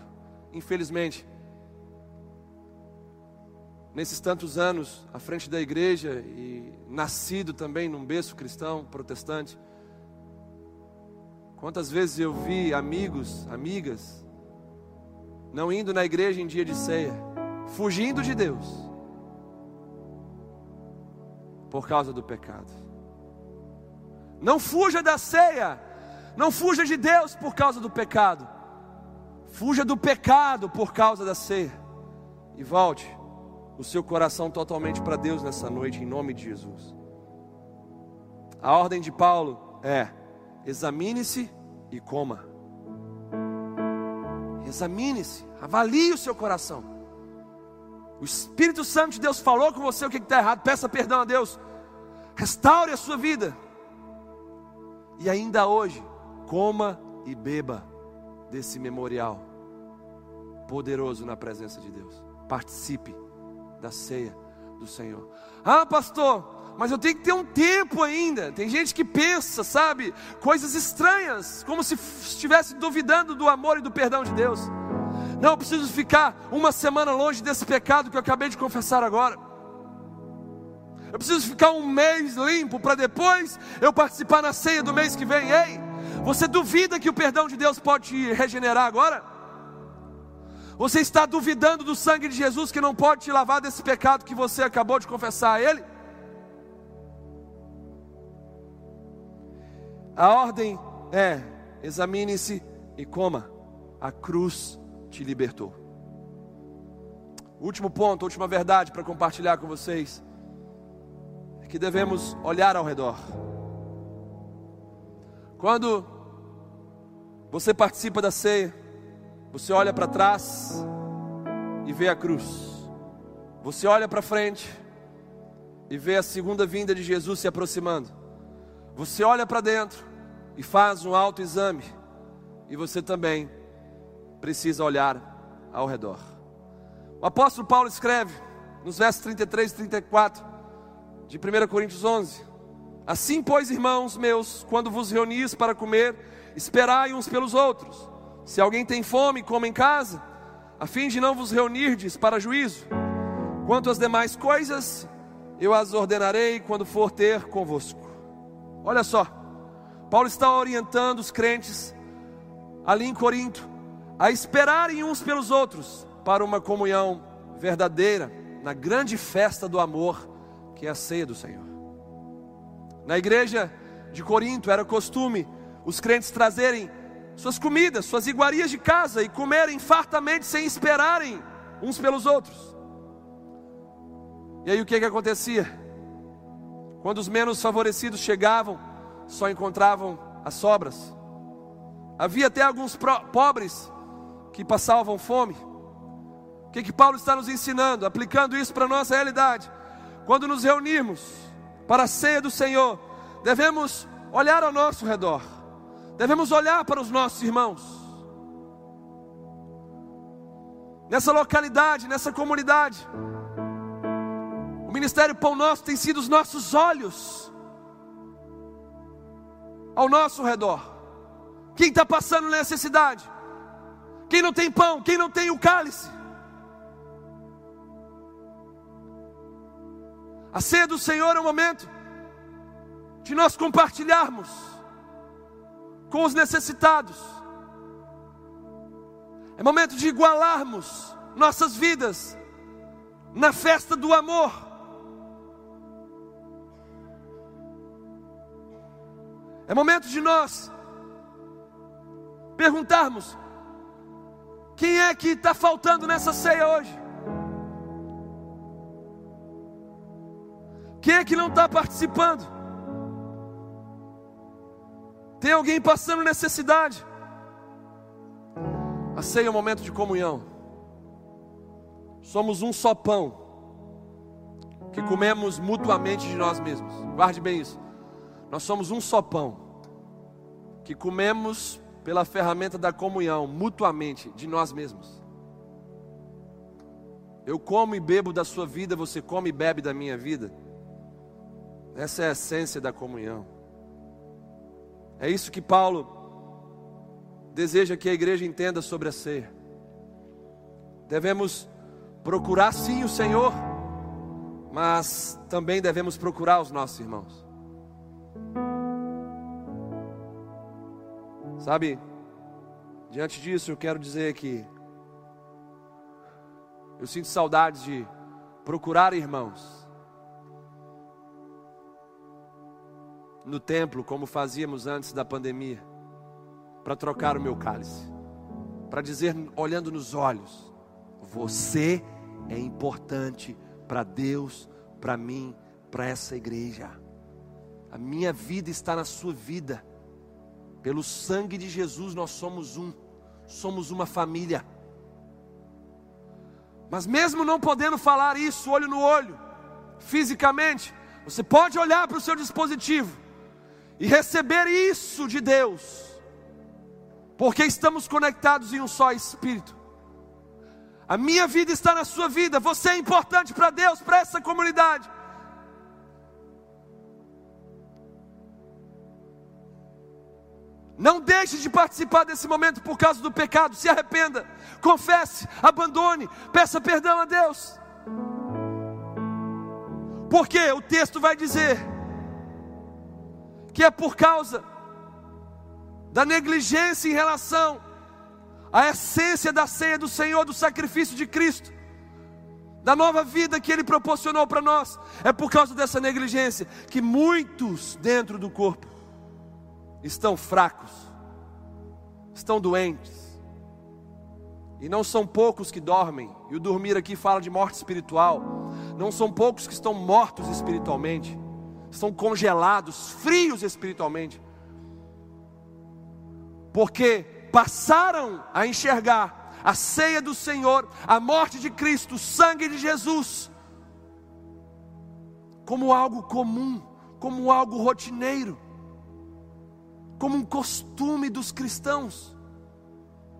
Infelizmente, nesses tantos anos à frente da igreja e nascido também num berço cristão protestante, quantas vezes eu vi amigos, amigas, não indo na igreja em dia de ceia, fugindo de Deus, por causa do pecado. Não fuja da ceia não fuja de Deus por causa do pecado. Fuja do pecado por causa da ceia. E volte o seu coração totalmente para Deus nessa noite, em nome de Jesus. A ordem de Paulo é: examine-se e coma. Examine-se, avalie o seu coração. O Espírito Santo de Deus falou com você o que está errado, peça perdão a Deus, restaure a sua vida. E ainda hoje, coma e beba desse memorial poderoso na presença de Deus. Participe da ceia do Senhor. Ah, pastor, mas eu tenho que ter um tempo ainda. Tem gente que pensa, sabe, coisas estranhas, como se estivesse duvidando do amor e do perdão de Deus. Não, eu preciso ficar uma semana longe desse pecado que eu acabei de confessar agora. Eu preciso ficar um mês limpo para depois eu participar na ceia do mês que vem. Ei, você duvida que o perdão de Deus pode te regenerar agora? Você está duvidando do sangue de Jesus que não pode te lavar desse pecado que você acabou de confessar a Ele? A ordem é: examine-se e coma, a cruz te libertou. Último ponto, última verdade para compartilhar com vocês é que devemos olhar ao redor. Quando você participa da ceia, você olha para trás e vê a cruz. Você olha para frente e vê a segunda vinda de Jesus se aproximando. Você olha para dentro e faz um autoexame. E você também precisa olhar ao redor. O apóstolo Paulo escreve nos versos 33 e 34 de 1 Coríntios 11: Assim, pois, irmãos meus, quando vos reunis para comer, esperai uns pelos outros. Se alguém tem fome, coma em casa, a fim de não vos reunirdes para juízo. Quanto às demais coisas, eu as ordenarei quando for ter convosco. Olha só, Paulo está orientando os crentes ali em Corinto a esperarem uns pelos outros para uma comunhão verdadeira na grande festa do amor que é a ceia do Senhor. Na igreja de Corinto era costume os crentes trazerem suas comidas, suas iguarias de casa e comerem fartamente sem esperarem uns pelos outros. E aí o que, que acontecia? Quando os menos favorecidos chegavam, só encontravam as sobras. Havia até alguns pobres que passavam fome. O que, que Paulo está nos ensinando, aplicando isso para a nossa realidade? Quando nos reunirmos para a ceia do Senhor, devemos olhar ao nosso redor, devemos olhar para os nossos irmãos. Nessa localidade, nessa comunidade, o Ministério Pão Nosso tem sido os nossos olhos ao nosso redor. Quem está passando necessidade? Quem não tem pão? Quem não tem o cálice? A ceia do Senhor é o momento de nós compartilharmos com os necessitados. É momento de igualarmos nossas vidas na festa do amor. É momento de nós perguntarmos: quem é que está faltando nessa ceia hoje? Quem é que não está participando? Tem alguém passando necessidade? A ceia é um momento de comunhão. Somos um só pão que comemos mutuamente de nós mesmos. Guarde bem isso. Nós somos um só pão, que comemos pela ferramenta da comunhão, mutuamente, de nós mesmos. Eu como e bebo da sua vida, você come e bebe da minha vida. Essa é a essência da comunhão. É isso que Paulo deseja que a igreja entenda sobre a ceia. Devemos procurar sim o Senhor, mas também devemos procurar os nossos irmãos. Sabe, diante disso eu quero dizer que eu sinto saudades de procurar irmãos no templo, como fazíamos antes da pandemia, para trocar o meu cálice, para dizer, olhando nos olhos: você é importante para Deus, para mim, para essa igreja. A minha vida está na sua vida. Pelo sangue de Jesus nós somos um, somos uma família. Mas mesmo não podendo falar isso olho no olho, fisicamente, você pode olhar para o seu dispositivo e receber isso de Deus, porque estamos conectados em um só Espírito. A minha vida está na sua vida, você é importante para Deus, para essa comunidade. Não deixe de participar desse momento por causa do pecado. Se arrependa, confesse, abandone, peça perdão a Deus. Porque o texto vai dizer que é por causa da negligência em relação à essência da ceia do Senhor, do sacrifício de Cristo, da nova vida que Ele proporcionou para nós. É por causa dessa negligência que muitos dentro do corpo estão fracos, estão doentes. E não são poucos que dormem, e o dormir aqui fala de morte espiritual. Não são poucos que estão mortos espiritualmente, estão congelados, frios espiritualmente, porque passaram a enxergar a ceia do Senhor, a morte de Cristo, o sangue de Jesus, como algo comum, como algo rotineiro, como um costume dos cristãos.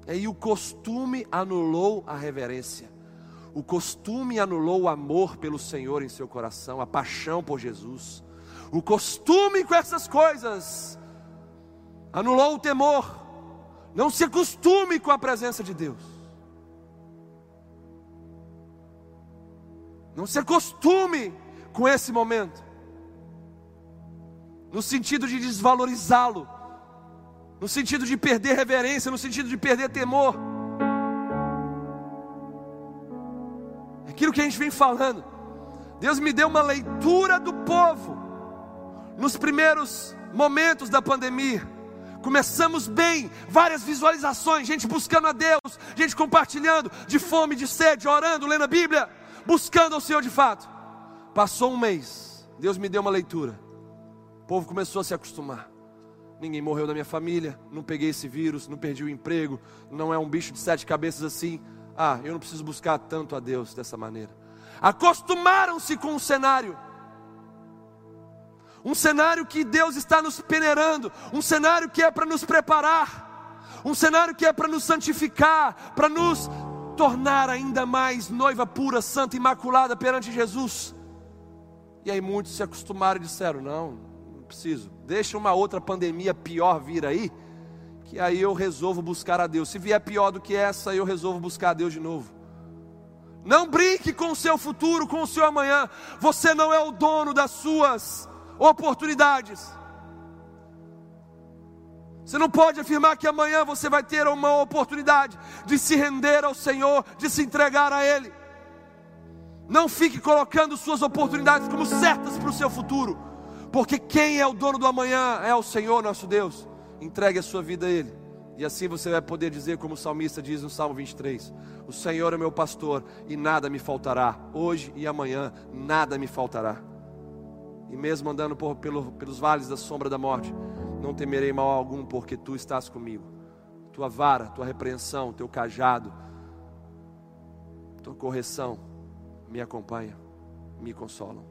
E o costume anulou a reverência. O costume anulou o amor pelo Senhor em seu coração, a paixão por Jesus. O costume com essas coisas anulou o temor. Não se acostume com a presença de Deus. Não se acostume com esse momento, no sentido de desvalorizá-lo, no sentido de perder reverência, no sentido de perder temor. Aquilo que a gente vem falando, Deus me deu uma leitura do povo nos primeiros momentos da pandemia. Começamos bem, várias visualizações, gente buscando a Deus, gente compartilhando de fome, de sede, orando, lendo a Bíblia buscando ao Senhor de fato. Passou um mês, Deus me deu uma leitura. O povo começou a se acostumar. Ninguém morreu da minha família, não peguei esse vírus, não perdi o emprego, não é um bicho de sete cabeças assim. Ah, eu não preciso buscar tanto a Deus dessa maneira. Acostumaram-se com o cenário. Um cenário que Deus está nos peneirando, um cenário que é para nos preparar, um cenário que é para nos santificar, para nos tornar ainda mais noiva pura, santa, imaculada perante Jesus. E aí muitos se acostumaram e disseram: Não, não preciso, deixa uma outra pandemia pior vir aí, que aí eu resolvo buscar a Deus. Se vier pior do que essa, eu resolvo buscar a Deus de novo. Não brinque com o seu futuro, com o seu amanhã. Você não é o dono das suas oportunidades. Você não pode afirmar que amanhã você vai ter uma oportunidade de se render ao Senhor, de se entregar a Ele. Não fique colocando suas oportunidades como certas para o seu futuro, porque quem é o dono do amanhã é o Senhor nosso Deus. Entregue a sua vida a Ele, e assim você vai poder dizer, como o salmista diz no Salmo 23: O Senhor é meu pastor e nada me faltará, hoje e amanhã nada me faltará. E mesmo andando por, pelo, pelos vales da sombra da morte, não temerei mal algum, porque tu estás comigo. Tua vara, tua repreensão, teu cajado, tua correção me acompanha, me consolam.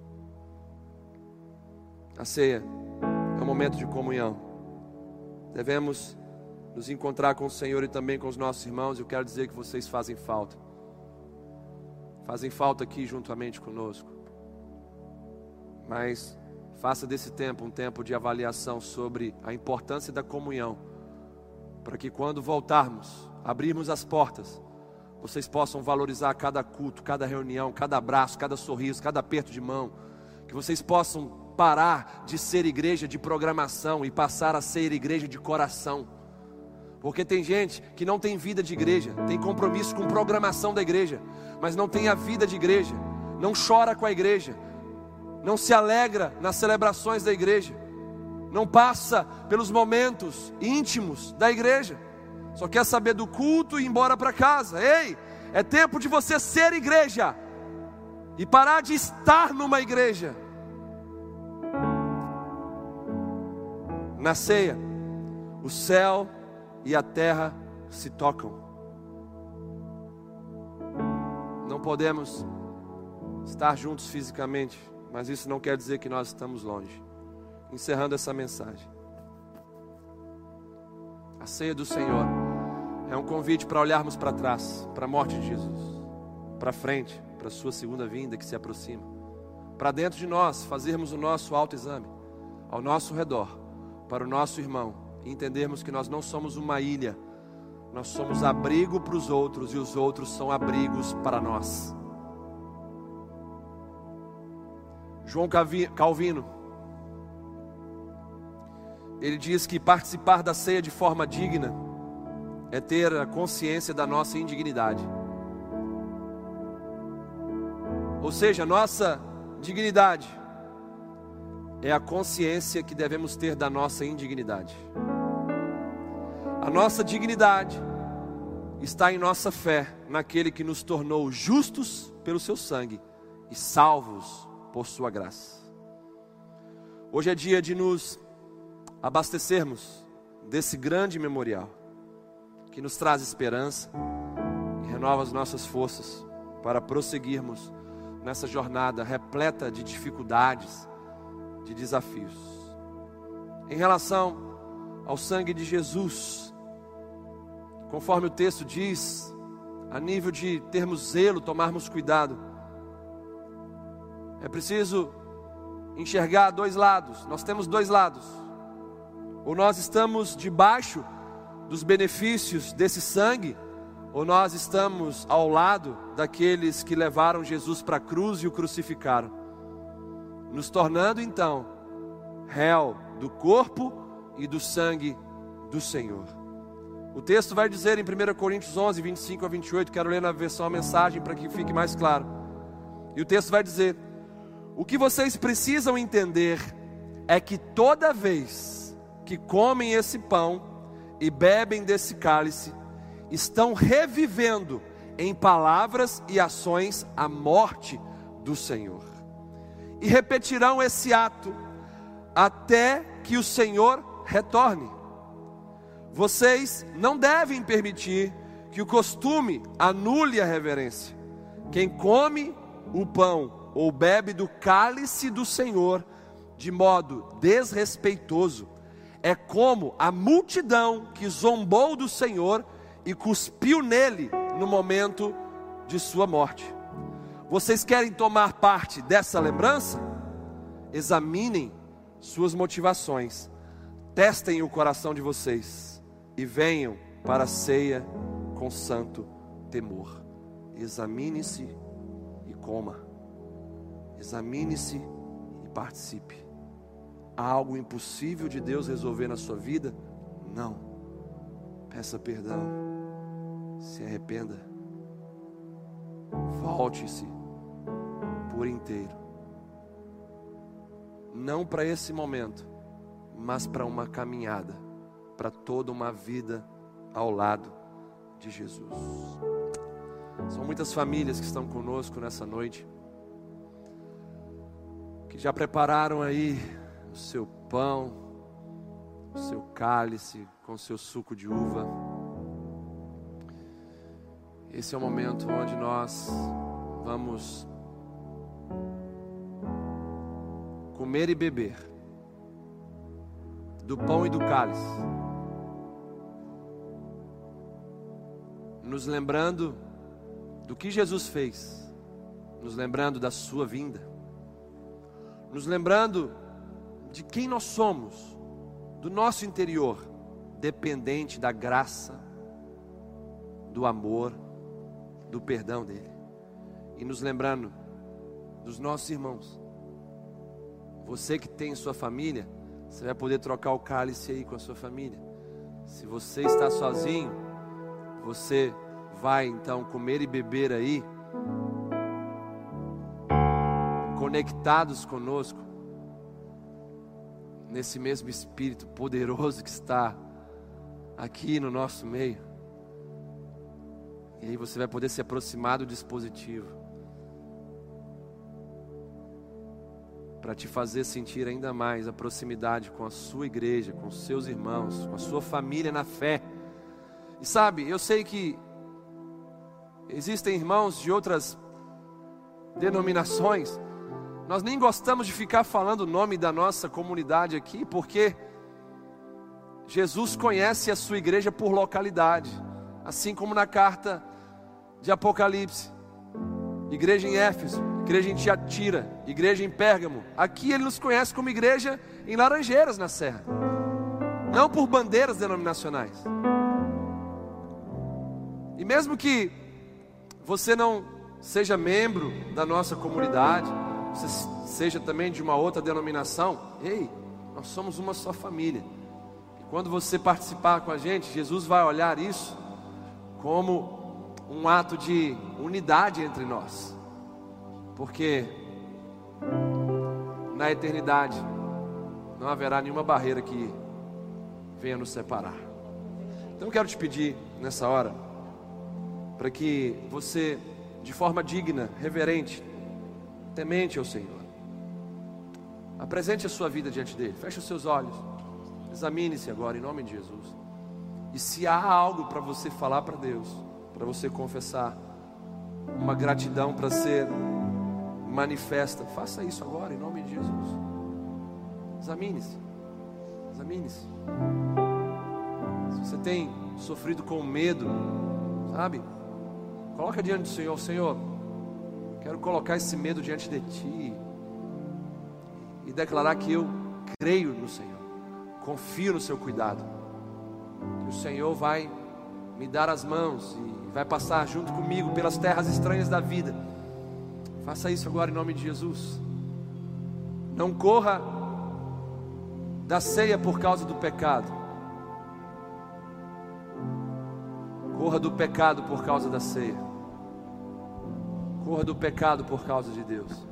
A ceia é um momento de comunhão. Devemos nos encontrar com o Senhor e também com os nossos irmãos. Eu quero dizer que vocês fazem falta. Fazem falta aqui juntamente conosco. Mas Faça desse tempo um tempo de avaliação sobre a importância da comunhão, para que quando voltarmos, abrirmos as portas, vocês possam valorizar cada culto, cada reunião, cada abraço, cada sorriso, cada aperto de mão, que vocês possam parar de ser igreja de programação e passar a ser igreja de coração. Porque tem gente que não tem vida de igreja, tem compromisso com programação da igreja, mas não tem a vida de igreja, não chora com a igreja, não se alegra nas celebrações da igreja, não passa pelos momentos íntimos da igreja, só quer saber do culto e ir embora para casa. Ei, é tempo de você ser igreja e parar de estar numa igreja. Na ceia, o céu e a terra se tocam. Não podemos estar juntos fisicamente, mas isso não quer dizer que nós estamos longe. Encerrando essa mensagem. A ceia do Senhor é um convite para olharmos para trás, para a morte de Jesus, para frente, para a sua segunda vinda que se aproxima, para dentro de nós fazermos o nosso autoexame, ao nosso redor, para o nosso irmão, e entendermos que nós não somos uma ilha, nós somos abrigo para os outros e os outros são abrigos para nós. João Calvino, ele diz que participar da ceia de forma digna é ter a consciência da nossa indignidade. Ou seja, nossa dignidade é a consciência que devemos ter da nossa indignidade. A nossa dignidade está em nossa fé naquele que nos tornou justos pelo seu sangue e salvos por sua graça. Hoje é dia de nos abastecermos desse grande memorial que nos traz esperança e renova as nossas forças para prosseguirmos nessa jornada repleta de dificuldades, de desafios. Em relação ao sangue de Jesus, conforme o texto diz, a nível de termos zelo, tomarmos cuidado, é preciso enxergar dois lados. Nós temos dois lados. Ou nós estamos debaixo dos benefícios desse sangue, ou nós estamos ao lado daqueles que levaram Jesus para a cruz e o crucificaram, nos tornando então réu do corpo e do sangue do Senhor. O texto vai dizer em 1 Coríntios 11, 25 a 28, quero ler na versão a mensagem para que fique mais claro. E o texto vai dizer: O que vocês precisam entender é que toda vez que comem esse pão e bebem desse cálice, estão revivendo em palavras e ações a morte do Senhor. E repetirão esse ato até que o Senhor retorne. Vocês não devem permitir que o costume anule a reverência. Quem come o pão ou bebe do cálice do Senhor de modo desrespeitoso é como a multidão que zombou do Senhor e cuspiu nele no momento de sua morte. Vocês querem tomar parte dessa lembrança? Examinem suas motivações, testem o coração de vocês e venham para a ceia com santo temor. Examine-se e coma, examine-se e participe. Há algo impossível de Deus resolver na sua vida? Não. Peça perdão se arrependa, volte-se por inteiro, não para esse momento, mas para uma caminhada, para toda uma vida ao lado de Jesus. São muitas famílias que estão conosco nessa noite, que já prepararam aí o seu pão, o seu cálice com o seu suco de uva. Esse é o momento onde nós vamos comer e beber do pão e do cálice, nos lembrando do que Jesus fez, nos lembrando da Sua vinda, nos lembrando de quem nós somos, do nosso interior, dependente da graça, do amor do perdão dele. E nos lembrando dos nossos irmãos. Você que tem sua família, você vai poder trocar o cálice aí com a sua família. Se você está sozinho, você vai então comer e beber aí, conectados conosco, nesse mesmo Espírito poderoso que está aqui no nosso meio. E aí você vai poder se aproximar do dispositivo. Para te fazer sentir ainda mais a proximidade com a sua igreja, com seus irmãos, com a sua família na fé. E sabe, eu sei que existem irmãos de outras denominações. Nós nem gostamos de ficar falando o nome da nossa comunidade aqui, porque Jesus conhece a sua igreja por localidade assim como na carta de Apocalipse. Igreja em Éfeso, igreja em Tiatira, igreja em Pérgamo. Aqui ele nos conhece como igreja em Laranjeiras na Serra. Não por bandeiras denominacionais. E mesmo que você não seja membro da nossa comunidade, você seja também de uma outra denominação, ei, nós somos uma só família. E quando você participar com a gente, Jesus vai olhar isso como um ato de unidade entre nós, porque na eternidade não haverá nenhuma barreira que venha nos separar. Então eu quero te pedir nessa hora, para que você, de forma digna, reverente, temente ao Senhor, apresente a sua vida diante dele, feche os seus olhos, examine-se agora em nome de Jesus. E se há algo para você falar para Deus, para você confessar, uma gratidão para ser manifesta, faça isso agora em nome de Jesus. Examine-se, examine-se. Se você tem sofrido com medo, sabe? Coloca diante do Senhor, Senhor, quero colocar esse medo diante de Ti e declarar que eu creio no Senhor, confio no Seu cuidado, que o Senhor vai me dar as mãos e vai passar junto comigo pelas terras estranhas da vida. Faça isso agora em nome de Jesus. Não corra da ceia por causa do pecado. Corra do pecado por causa da ceia. Corra do pecado por causa de Deus.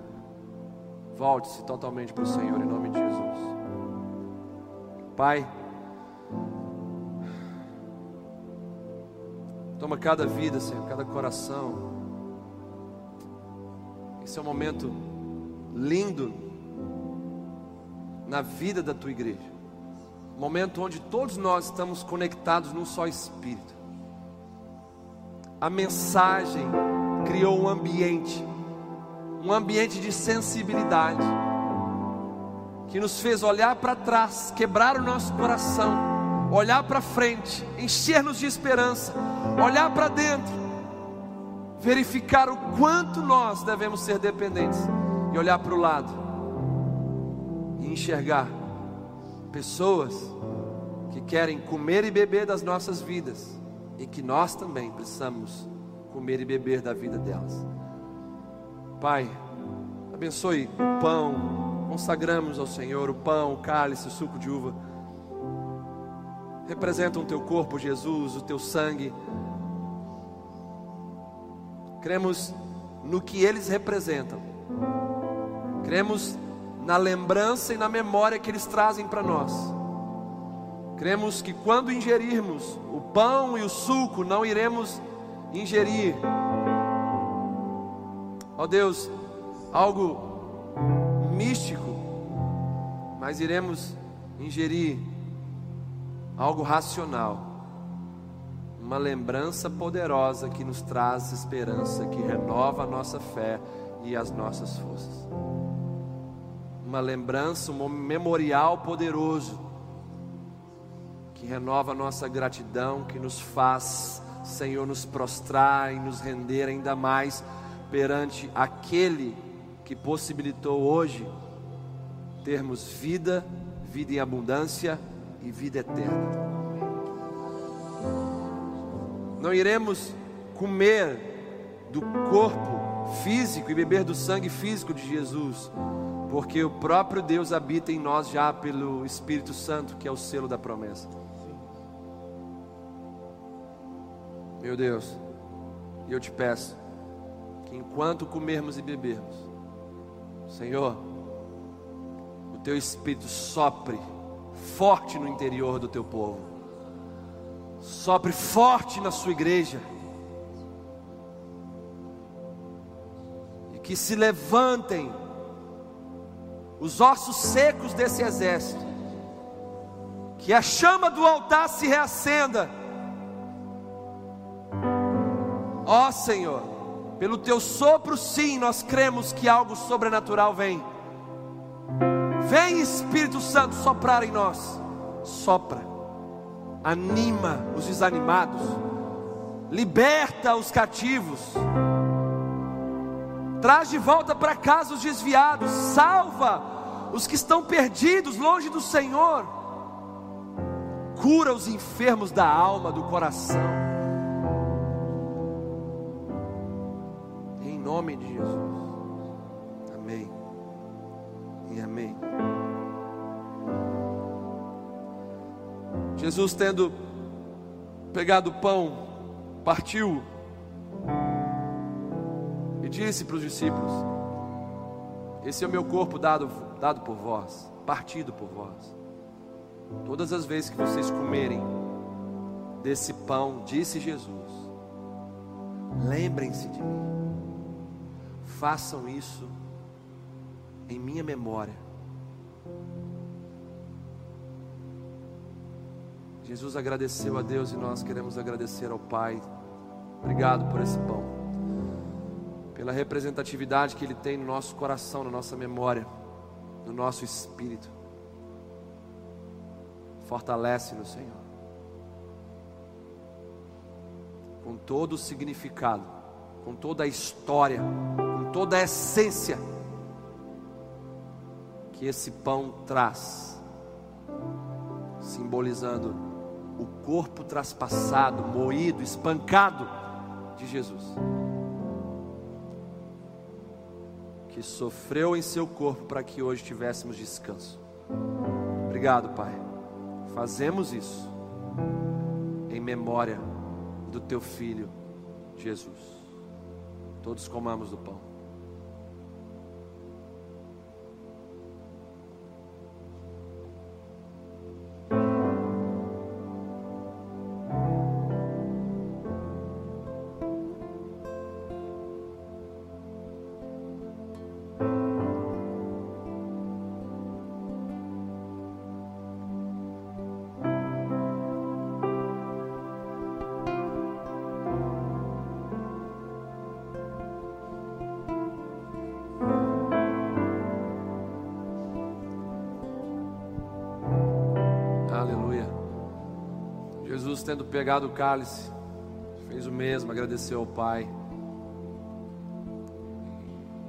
Volte-se totalmente para o Senhor em nome de Jesus. Pai, toma cada vida, Senhor, cada coração. Esse é um momento lindo na vida da tua igreja. Momento onde todos nós estamos conectados num só espírito. A mensagem criou um ambiente, um ambiente de sensibilidade, que nos fez olhar para trás, quebrar o nosso coração, olhar para frente, encher-nos de esperança, olhar para dentro, verificar o quanto nós devemos ser dependentes e olhar para o lado e enxergar pessoas que querem comer e beber das nossas vidas e que nós também precisamos comer e beber da vida delas. Pai, abençoe o pão, consagramos ao Senhor o pão, o cálice, o suco de uva. Representam o teu corpo, Jesus, o teu sangue. Cremos no que eles representam. Cremos na lembrança e na memória que eles trazem para nós. Cremos que quando ingerirmos o pão e o suco, não iremos ingerir, ó Deus, algo místico, mas iremos ingerir algo racional, uma lembrança poderosa que nos traz esperança, que renova a nossa fé e as nossas forças. Uma lembrança, um memorial poderoso que renova a nossa gratidão, que nos faz, Senhor, nos prostrar e nos render ainda mais perante aquele que possibilitou hoje termos vida, vida em abundância e vida eterna. Não iremos comer do corpo físico e beber do sangue físico de Jesus, porque o próprio Deus habita em nós já pelo Espírito Santo, que é o selo da promessa. Meu Deus, e eu te peço que enquanto comermos e bebermos, Senhor, o teu Espírito sopre forte no interior do teu povo, sopre forte na sua igreja, e que se levantem os ossos secos desse exército, que a chama do altar se reacenda Ó oh, Senhor, pelo teu sopro, sim, nós cremos que algo sobrenatural vem. Vem Espírito Santo soprar em nós. Sopra, anima os desanimados, liberta os cativos, traz de volta para casa os desviados, salva os que estão perdidos longe do Senhor, cura os enfermos da alma, do coração nome de Jesus. Amém. E amém. Jesus, tendo pegado o pão, partiu e disse para os discípulos: Esse é o meu corpo dado, dado por vós. partido por vós. Todas as vezes que vocês comerem desse pão, disse Jesus, lembrem-se de mim. Façam isso em minha memória. Jesus agradeceu a Deus e nós queremos agradecer ao Pai. Obrigado por esse pão, pela representatividade que ele tem no nosso coração, na nossa memória, no nosso espírito. Fortalece-nos, Senhor, com todo o significado, com toda a história, toda a essência que esse pão traz, simbolizando o corpo traspassado, moído, espancado de Jesus, que sofreu em seu corpo para que hoje tivéssemos descanso. Obrigado, Pai. Fazemos isso em memória do teu filho Jesus. Todos comamos do pão. Tendo pegado o cálice, fez o mesmo, agradeceu ao Pai.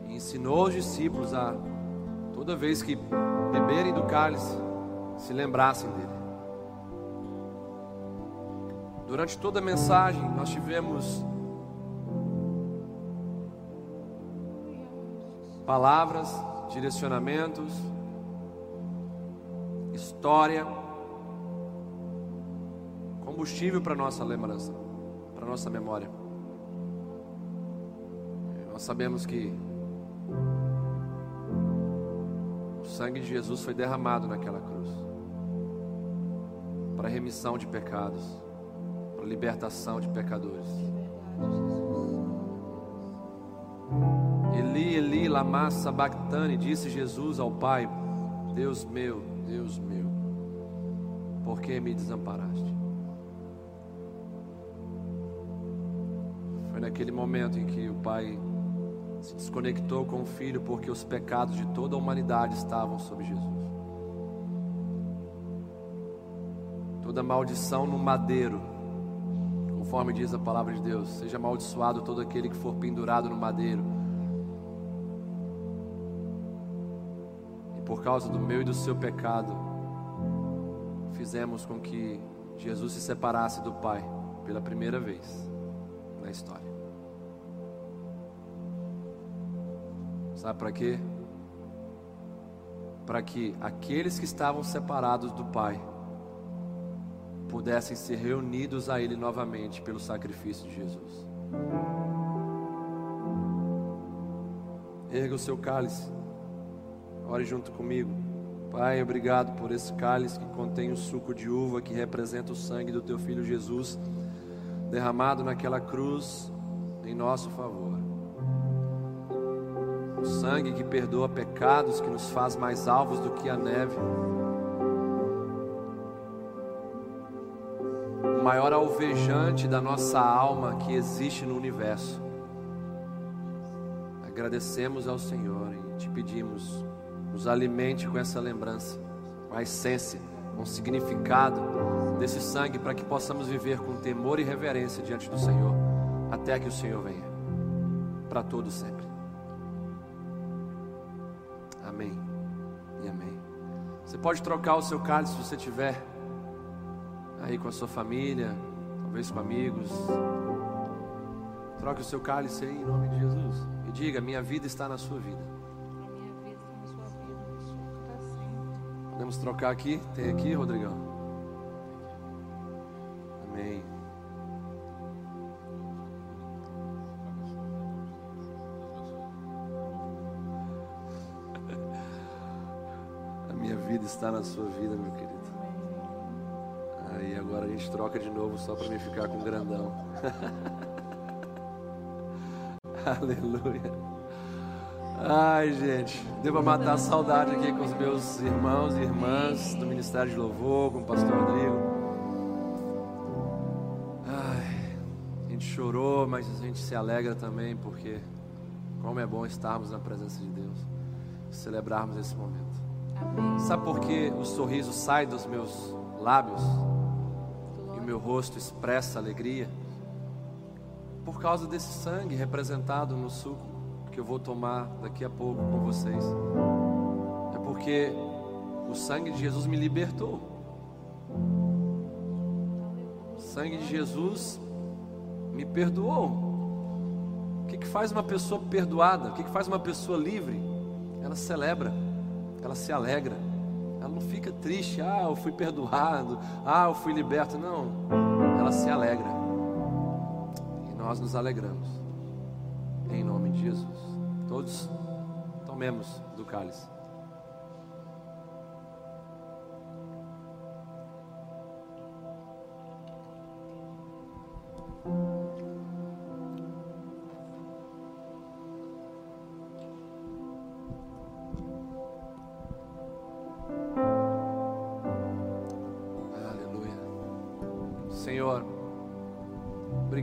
E ensinou os discípulos a, toda vez que beberem do cálice, se lembrassem dele. Durante toda a mensagem, nós tivemos palavras, direcionamentos, história combustível para nossa lembrança, para nossa memória. Nós sabemos que o sangue de Jesus foi derramado naquela cruz para remissão de pecados, para libertação de pecadores. Eli, Eli, lama sabachthani, disse Jesus ao Pai: Deus meu, Deus meu, por que me desamparaste? Naquele momento em que o pai se desconectou com o filho porque os pecados de toda a humanidade estavam sobre Jesus. Toda maldição no madeiro, conforme diz a palavra de Deus, seja amaldiçoado todo aquele que for pendurado no madeiro. E por causa do meu e do seu pecado, fizemos com que Jesus se separasse do Pai pela primeira vez na história. Sabe para quê? Para que aqueles que estavam separados do Pai pudessem ser reunidos a Ele novamente pelo sacrifício de Jesus. Erga o seu cálice, ore junto comigo. Pai, obrigado por esse cálice que contém o suco de uva que representa o sangue do teu filho Jesus derramado naquela cruz em nosso favor. O sangue que perdoa pecados, que nos faz mais alvos do que a neve. O maior alvejante da nossa alma que existe no universo. Agradecemos ao Senhor e te pedimos, nos alimente com essa lembrança, com a essência, com o significado desse sangue para que possamos viver com temor e reverência diante do Senhor, até que o Senhor venha, para todos sempre. Você pode trocar o seu cálice se você tiver aí com a sua família, talvez com amigos. Troque o seu cálice aí em nome de Jesus e diga: Minha vida está na sua vida. Podemos trocar aqui? Tem aqui, Rodrigão? Amém. Está na sua vida, meu querido. Aí agora a gente troca de novo só para me ficar com grandão. Aleluia. Ai, gente, devo matar a saudade aqui com os meus irmãos e irmãs do Ministério de Louvor, com o pastor Rodrigo. Ai, a gente chorou, mas a gente se alegra também, porque como é bom estarmos na presença de Deus, celebrarmos esse momento. Sabe por que o sorriso sai dos meus lábios e o meu rosto expressa alegria? por causa desse sangue representado no suco que eu vou tomar daqui a pouco com vocês. É porque o sangue de Jesus me libertou. O sangue de Jesus me perdoou. O que, que faz uma pessoa perdoada? O que, que faz uma pessoa livre? Ela celebra, ela se alegra, ela não fica triste. Ah, eu fui perdoado, ah, eu fui liberto. Não, ela se alegra nós nos alegramos. Em nome de Jesus. Todos tomemos do cálice.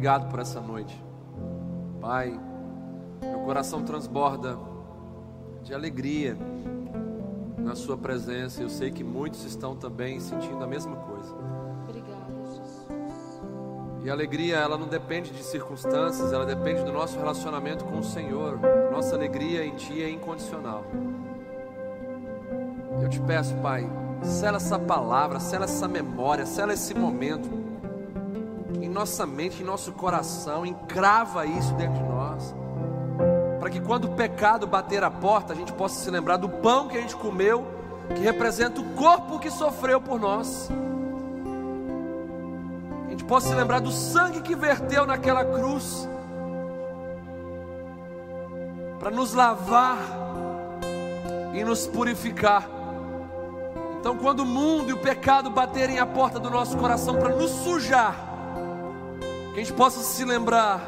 Obrigado por essa noite. Pai, meu coração transborda de alegria na Sua presença. Eu sei que muitos estão também sentindo a mesma coisa. Obrigada, Jesus. E a alegria, ela não depende de circunstâncias, ela depende do nosso relacionamento com o Senhor. Nossa alegria em Ti é incondicional. Eu te peço, Pai, sela essa palavra, sela essa memória, sela esse momento nossa mente, em nosso coração, encrava isso dentro de nós, para que quando o pecado bater a porta, a gente possa se lembrar do pão que a gente comeu, que representa o corpo que sofreu por nós. A gente possa se lembrar do sangue que verteu naquela cruz, para nos lavar e nos purificar. Então, quando o mundo e o pecado baterem a porta do nosso coração para nos sujar, que a gente possa se lembrar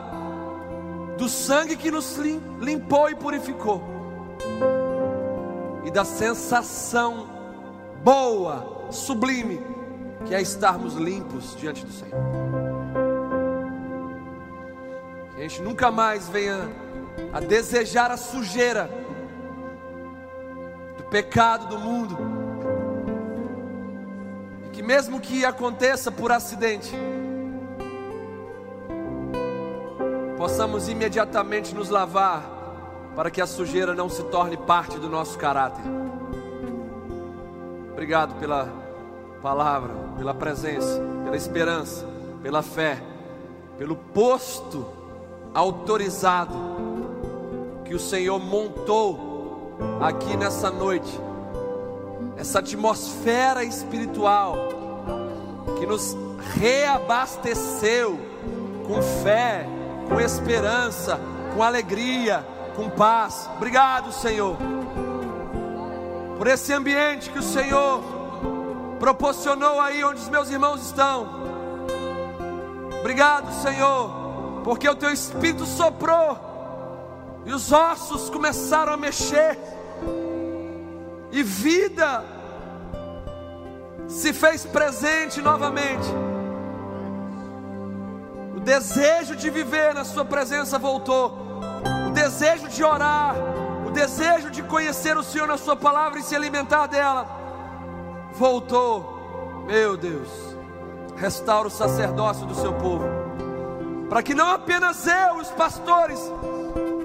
do sangue que nos limpou e purificou, e da sensação boa, sublime, que é estarmos limpos diante do Senhor. Que a gente nunca mais venha a desejar a sujeira do pecado do mundo, e que mesmo que aconteça por acidente, possamos imediatamente nos lavar, para que a sujeira não se torne parte do nosso caráter. Obrigado pela palavra, pela presença, pela esperança, pela fé, pelo posto autorizado que o Senhor montou aqui nessa noite, essa atmosfera espiritual que nos reabasteceu com fé, com esperança, com alegria, com paz. Obrigado, Senhor, por esse ambiente que o Senhor proporcionou aí onde os meus irmãos estão. Obrigado, Senhor, porque o teu espírito soprou e os ossos começaram a mexer, e vida se fez presente novamente desejo de viver na Sua presença voltou, o desejo de orar, o desejo de conhecer o Senhor na Sua palavra e se alimentar dela, voltou. Meu Deus, restaura o sacerdócio do Seu povo, para que não apenas eu, os pastores,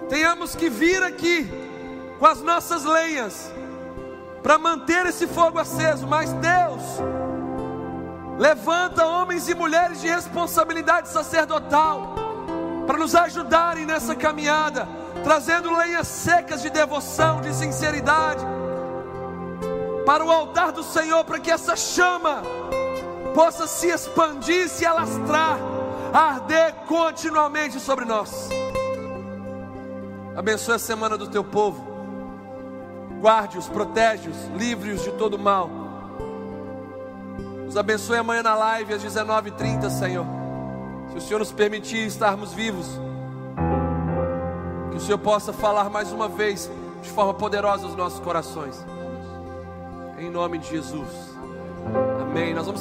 tenhamos que vir aqui com as nossas lenhas, para manter esse fogo aceso, mas Deus, Levanta homens e mulheres de responsabilidade sacerdotal para nos ajudarem nessa caminhada, trazendo lenhas secas de devoção, de sinceridade, para o altar do Senhor, para que essa chama possa se expandir, se alastrar, arder continuamente sobre nós. Abençoe a semana do teu povo. Guarde-os, protege-os, livre-os de todo mal. Nos abençoe amanhã na live às 19h30, Senhor. Se o Senhor nos permitir estarmos vivos, que o Senhor possa falar mais uma vez de forma poderosa aos nossos corações. Em nome de Jesus. Amém. Nós vamos